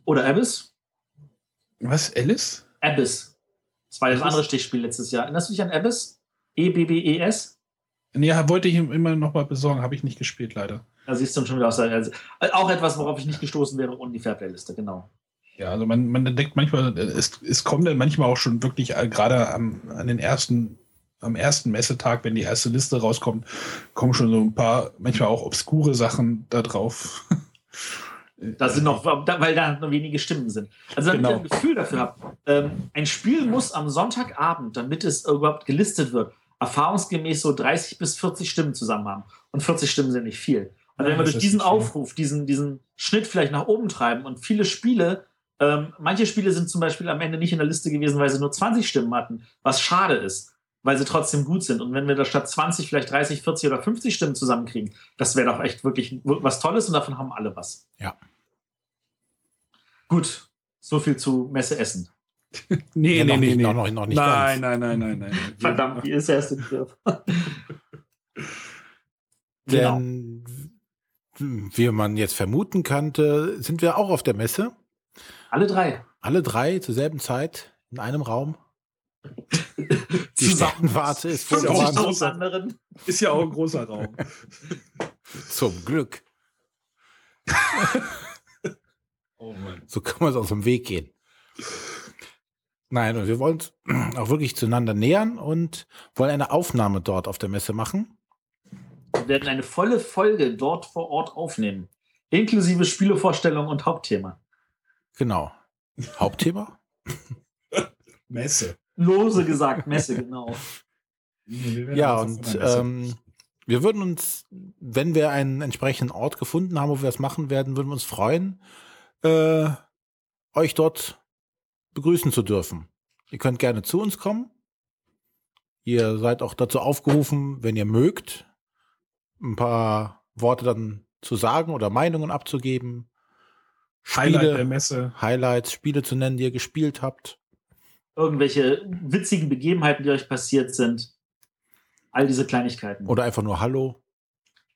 Oder Abyss? Was, Alice? Abyss. Das war das andere Stichspiel letztes Jahr. Erinnerst du dich an Abyss? E E-B-B-E-S? Nee, wollte ich ihm immer noch mal besorgen, habe ich nicht gespielt, leider. Da siehst du schon wieder aus der, also, auch etwas, worauf ich nicht gestoßen wäre, ohne die Fairplay-Liste, genau. Ja, also man, man entdeckt manchmal, es, es kommen dann manchmal auch schon wirklich äh, gerade am, an den ersten, am ersten Messetag, wenn die erste Liste rauskommt, kommen schon so ein paar, manchmal auch obskure Sachen da drauf. Da sind noch, weil da nur wenige Stimmen sind. Also damit Genau. ihr ein Gefühl dafür habt, ähm, ein Spiel muss am Sonntagabend, damit es überhaupt gelistet wird, erfahrungsgemäß so 30 bis 40 Stimmen zusammen haben. Und 40 Stimmen sind nicht viel. Ja, wenn wir durch diesen. Aufruf, diesen, diesen Schnitt vielleicht nach oben treiben und viele Spiele, ähm, manche Spiele sind zum Beispiel am Ende nicht in der Liste gewesen, weil sie nur 20 Stimmen hatten, was schade ist, weil sie trotzdem gut sind. Und wenn wir da statt 20 vielleicht 30, 40 oder 50 Stimmen zusammenkriegen, das wäre doch echt wirklich was Tolles und davon haben alle was. Ja. Gut, so viel zu Messe Essen. Nee, Ja, nee, noch nee, nicht- nee. noch- noch- noch nicht nein, ganz. nein, nein, nein, nein. Verdammt, wie ist erst im Griff? genau. Wie man jetzt vermuten könnte, sind wir auch auf der Messe. Alle drei. Alle drei zur selben Zeit in einem Raum. Die. Sternwarte ist 50.000 vorgewarnt. 50.000 anderen. Ist ja auch ein großer Raum. Zum Glück. Oh Mann. So kann man es aus dem Weg gehen. Nein, und wir wollen uns auch wirklich zueinander nähern und wollen eine Aufnahme dort auf der Messe machen. Wir werden eine volle Folge dort vor Ort aufnehmen. Inklusive Spielevorstellung und Hauptthema. Genau. Hauptthema? Messe. Lose gesagt, Messe, genau. Ja, und ähm, wir würden uns, wenn wir einen entsprechenden Ort gefunden haben, wo wir das machen werden, würden wir uns freuen, äh, euch dort begrüßen zu dürfen. Ihr könnt gerne zu uns kommen. Ihr seid auch dazu aufgerufen, wenn ihr mögt, ein paar Worte dann zu sagen oder Meinungen abzugeben. Highlight Spiele, der Messe. Highlights, Spiele zu nennen, die ihr gespielt habt. Irgendwelche witzigen Begebenheiten, die euch passiert sind. All diese Kleinigkeiten. Oder einfach nur Hallo.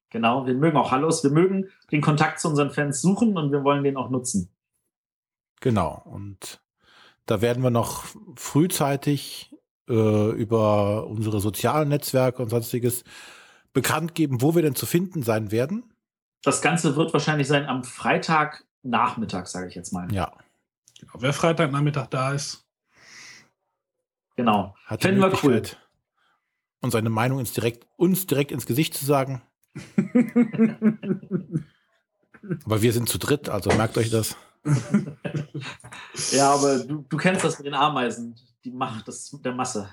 Genau, wir mögen auch Hallos. Wir mögen den Kontakt zu unseren Fans suchen und wir wollen den auch nutzen. Genau. Und da werden wir noch frühzeitig äh, über unsere sozialen Netzwerke und sonstiges bekannt geben, wo wir denn zu finden sein werden. Das Ganze wird wahrscheinlich sein am Freitagnachmittag, sage ich jetzt mal. Ja, Genau. Wer Freitagnachmittag da ist, Genau. hat die Fänden wir cool. Uns seine Meinung ins direkt, uns direkt ins Gesicht zu sagen. Aber wir sind zu dritt, also merkt euch das. Ja, aber du, du kennst das mit den Ameisen, die Macht des, der Masse.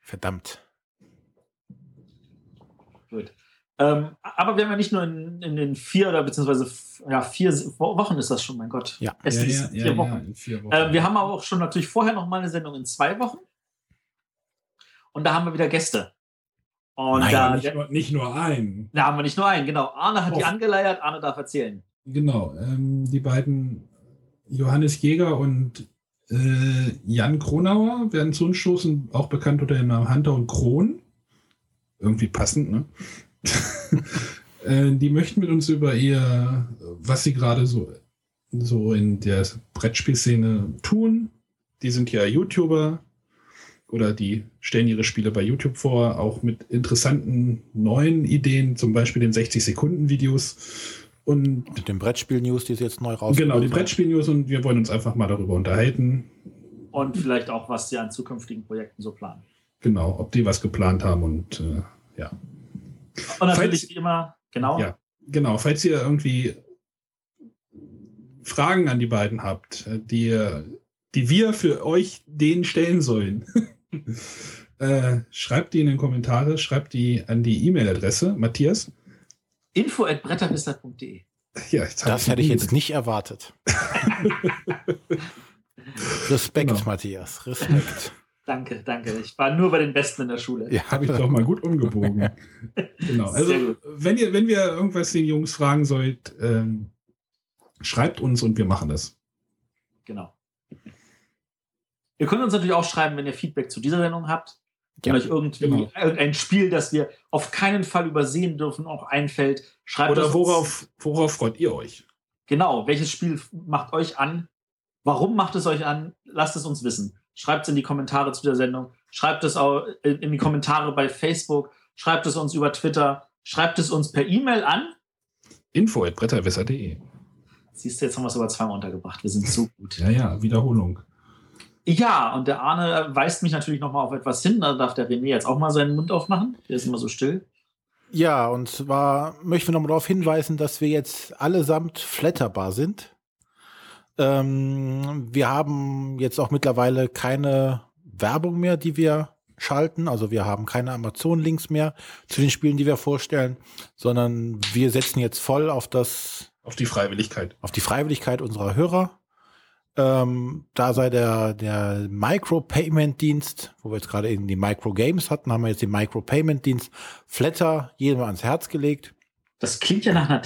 Verdammt. Gut. Ähm, aber wir haben ja nicht nur in, in den vier oder beziehungsweise ja, vier Wo- Wochen ist das schon, mein Gott. Ja. Es ist vier Wochen. in vier Wochen. Äh, wir haben aber auch schon natürlich vorher noch mal eine Sendung in zwei Wochen. Und da haben wir wieder Gäste. Und Nein, da, nicht, nur, nicht nur einen. da haben wir nicht nur einen, genau. Arne hat die Och. angeleiert, Arne darf erzählen. Genau, ähm, die beiden Johannes Jäger und äh, Jan Kronauer werden zu uns stoßen, auch bekannt unter dem Namen Hunter und Kron. Irgendwie passend, ne? äh, die möchten mit uns über ihr, was sie gerade so, so in der Brettspielszene tun. Die sind ja YouTuber oder die stellen ihre Spiele bei YouTube vor, auch mit interessanten neuen Ideen, zum Beispiel den 60-Sekunden-Videos Und Mit dem Brettspiel-News, die ist jetzt neu raus. genau, die Brettspiel-News und wir wollen uns einfach mal darüber unterhalten. Und vielleicht auch, was sie an zukünftigen Projekten so planen. Genau, ob die was geplant haben und äh, ja. Und natürlich Falls- wie immer, genau. Ja, genau. Falls ihr irgendwie Fragen an die beiden habt, die, die wir für euch denen stellen sollen, äh, schreibt die in den Kommentare, schreibt die an die E-Mail-Adresse, Matthias. Info at bretterwisser.de. Ja, Das hätte ich jetzt nicht erwartet. Respekt, Genau. Matthias. Respekt. Danke, danke. Ich war nur bei den Besten in der Schule. Ja, Habe ich doch mal gut umgebogen. genau. Also, wenn ihr, wenn wir irgendwas den Jungs fragen sollt, ähm, schreibt uns und wir machen das. Genau. Ihr könnt uns natürlich auch schreiben, wenn ihr Feedback zu dieser Sendung habt. Wenn Ja, euch irgendwie genau. ein Spiel, das wir auf keinen Fall übersehen dürfen, auch einfällt, schreibt Oder uns. worauf, worauf freut ihr euch? Genau, welches Spiel macht euch an? Warum macht es euch an? Lasst es uns wissen. Schreibt es in die Kommentare zu der Sendung. Schreibt es auch in in die Kommentare bei Facebook. Schreibt es uns über Twitter. Schreibt es uns per E-Mail an. Info at bretterwisser.de. Siehst du, jetzt haben wir es aber zweimal untergebracht. Wir sind so gut. Ja, ja, Wiederholung. Ja, und der Arne weist mich natürlich nochmal auf etwas hin. Da darf der René jetzt auch mal seinen Mund aufmachen. Der ist immer so still. Ja, und zwar möchten wir nochmal darauf hinweisen, dass wir jetzt allesamt flatterbar sind. Ähm, wir haben jetzt auch mittlerweile keine Werbung mehr, die wir schalten. Also wir haben keine Amazon-Links mehr zu den Spielen, die wir vorstellen, sondern wir setzen jetzt voll auf das, Auf die Freiwilligkeit. auf die Freiwilligkeit unserer Hörer. Ähm, da sei der, der Micro-Payment-Dienst, wo wir jetzt gerade eben die Micro-Games hatten, haben wir jetzt den Micro-Payment-Dienst Flatter jedem ans Herz gelegt. Das klingt ja nach einer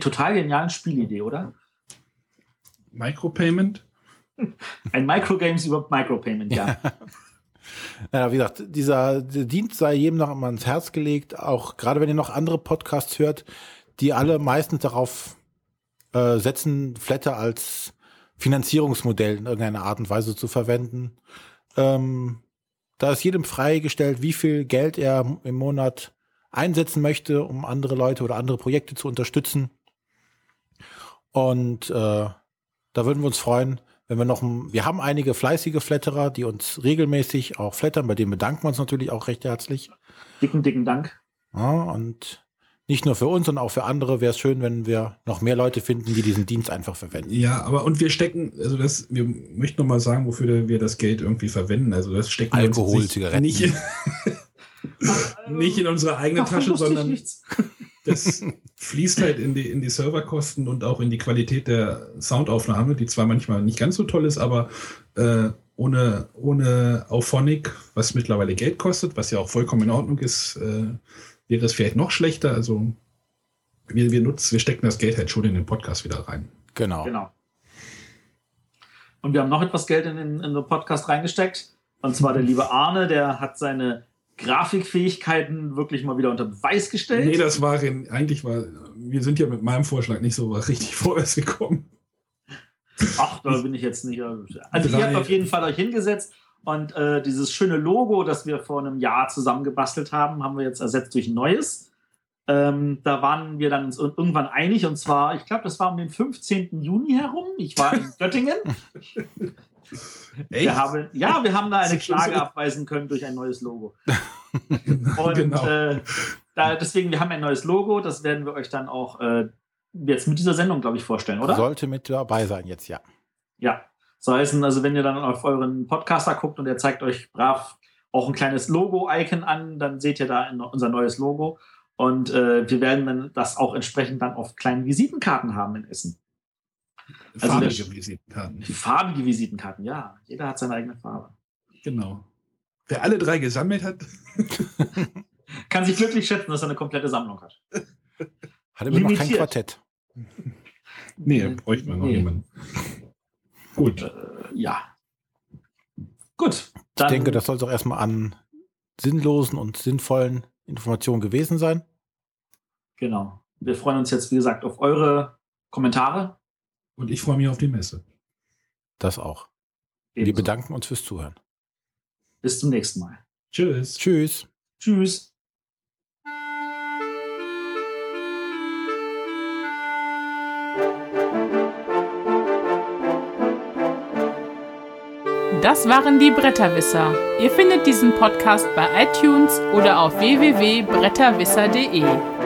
total genialen Spielidee, oder? Micropayment? Ein Microgames über Micropayment, ja. Ja, wie gesagt, dieser Dienst sei jedem noch einmal ans Herz gelegt, auch gerade wenn ihr noch andere Podcasts hört, die alle meistens darauf äh, setzen, Flatter als Finanzierungsmodell in irgendeiner Art und Weise zu verwenden. Ähm, da ist jedem freigestellt, wie viel Geld er im Monat einsetzen möchte, um andere Leute oder andere Projekte zu unterstützen. Und äh, da würden wir uns freuen, wenn wir noch, ein, wir haben einige fleißige Flatterer, die uns regelmäßig auch flattern, bei denen bedanken wir uns natürlich auch recht herzlich. Dicken, dicken Dank. Ja, und nicht nur für uns, sondern auch für andere wäre es schön, wenn wir noch mehr Leute finden, die diesen Dienst einfach verwenden. Ja, aber und wir stecken, also das, wir möchten noch mal sagen, wofür wir das Geld irgendwie verwenden. Also das stecken wir Alkohol, nicht, Zigaretten. nicht, in, nicht in unsere eigene Davon Tasche, sondern das fließt halt in die, in die Serverkosten und auch in die Qualität der Soundaufnahme, die zwar manchmal nicht ganz so toll ist, aber äh, ohne, ohne Auphonic, was mittlerweile Geld kostet, was ja auch vollkommen in Ordnung ist, äh, wäre es vielleicht noch schlechter. Also wir, wir nutzen, wir stecken das Geld halt schon in den Podcast wieder rein. Genau. Genau. Und wir haben noch etwas Geld in den, in den Podcast reingesteckt. Und zwar der liebe Arne, der hat seine Grafikfähigkeiten wirklich mal wieder unter Beweis gestellt. Nee, das war in, eigentlich war, wir sind ja mit meinem Vorschlag nicht so richtig vorwärts gekommen. Ach, da bin ich jetzt nicht. Also ihr Drei. habt auf jeden Fall euch hingesetzt und äh, dieses schöne Logo, das wir vor einem Jahr zusammengebastelt haben, haben wir jetzt ersetzt durch ein neues. Ähm, da waren wir dann irgendwann einig und zwar, ich glaube, das war um den 15. Juni herum. Ich war in Göttingen. Wir haben, ja, wir haben da eine Klage so. abweisen können durch ein neues Logo. Genau, Und genau. äh, da, deswegen, wir haben ein neues Logo, das werden wir euch dann auch äh, jetzt mit dieser Sendung, glaube ich, vorstellen, oder? Sollte mit dabei sein jetzt, ja. Ja. So heißen, also wenn ihr dann auf euren Podcaster guckt und er zeigt euch brav auch ein kleines Logo-Icon an, dann seht ihr da unser neues Logo. Und äh, wir werden dann das auch entsprechend dann auf kleinen Visitenkarten haben in Essen. Also Farbige der- Visitenkarten. Die farbige Visitenkarten, ja. Jeder hat seine eigene Farbe. Genau. Wer alle drei gesammelt hat, Kann sich glücklich schätzen, dass er eine komplette Sammlung hat. Hat immer noch kein. Quartett. nee, bräuchten wir noch Nee. jemanden. Gut. Äh, ja. Gut. Dann, Ich denke, das soll doch erstmal an sinnlosen und sinnvollen Informationen gewesen sein. Genau. Wir freuen uns jetzt, wie gesagt, auf eure Kommentare. Und ich freue mich auf die Messe. Das auch. Ebenso. Wir bedanken uns fürs Zuhören. Bis zum nächsten Mal. Tschüss. Tschüss. Tschüss. Das waren die Bretterwisser. Ihr findet diesen Podcast bei iTunes oder auf www.bretterwisser.de.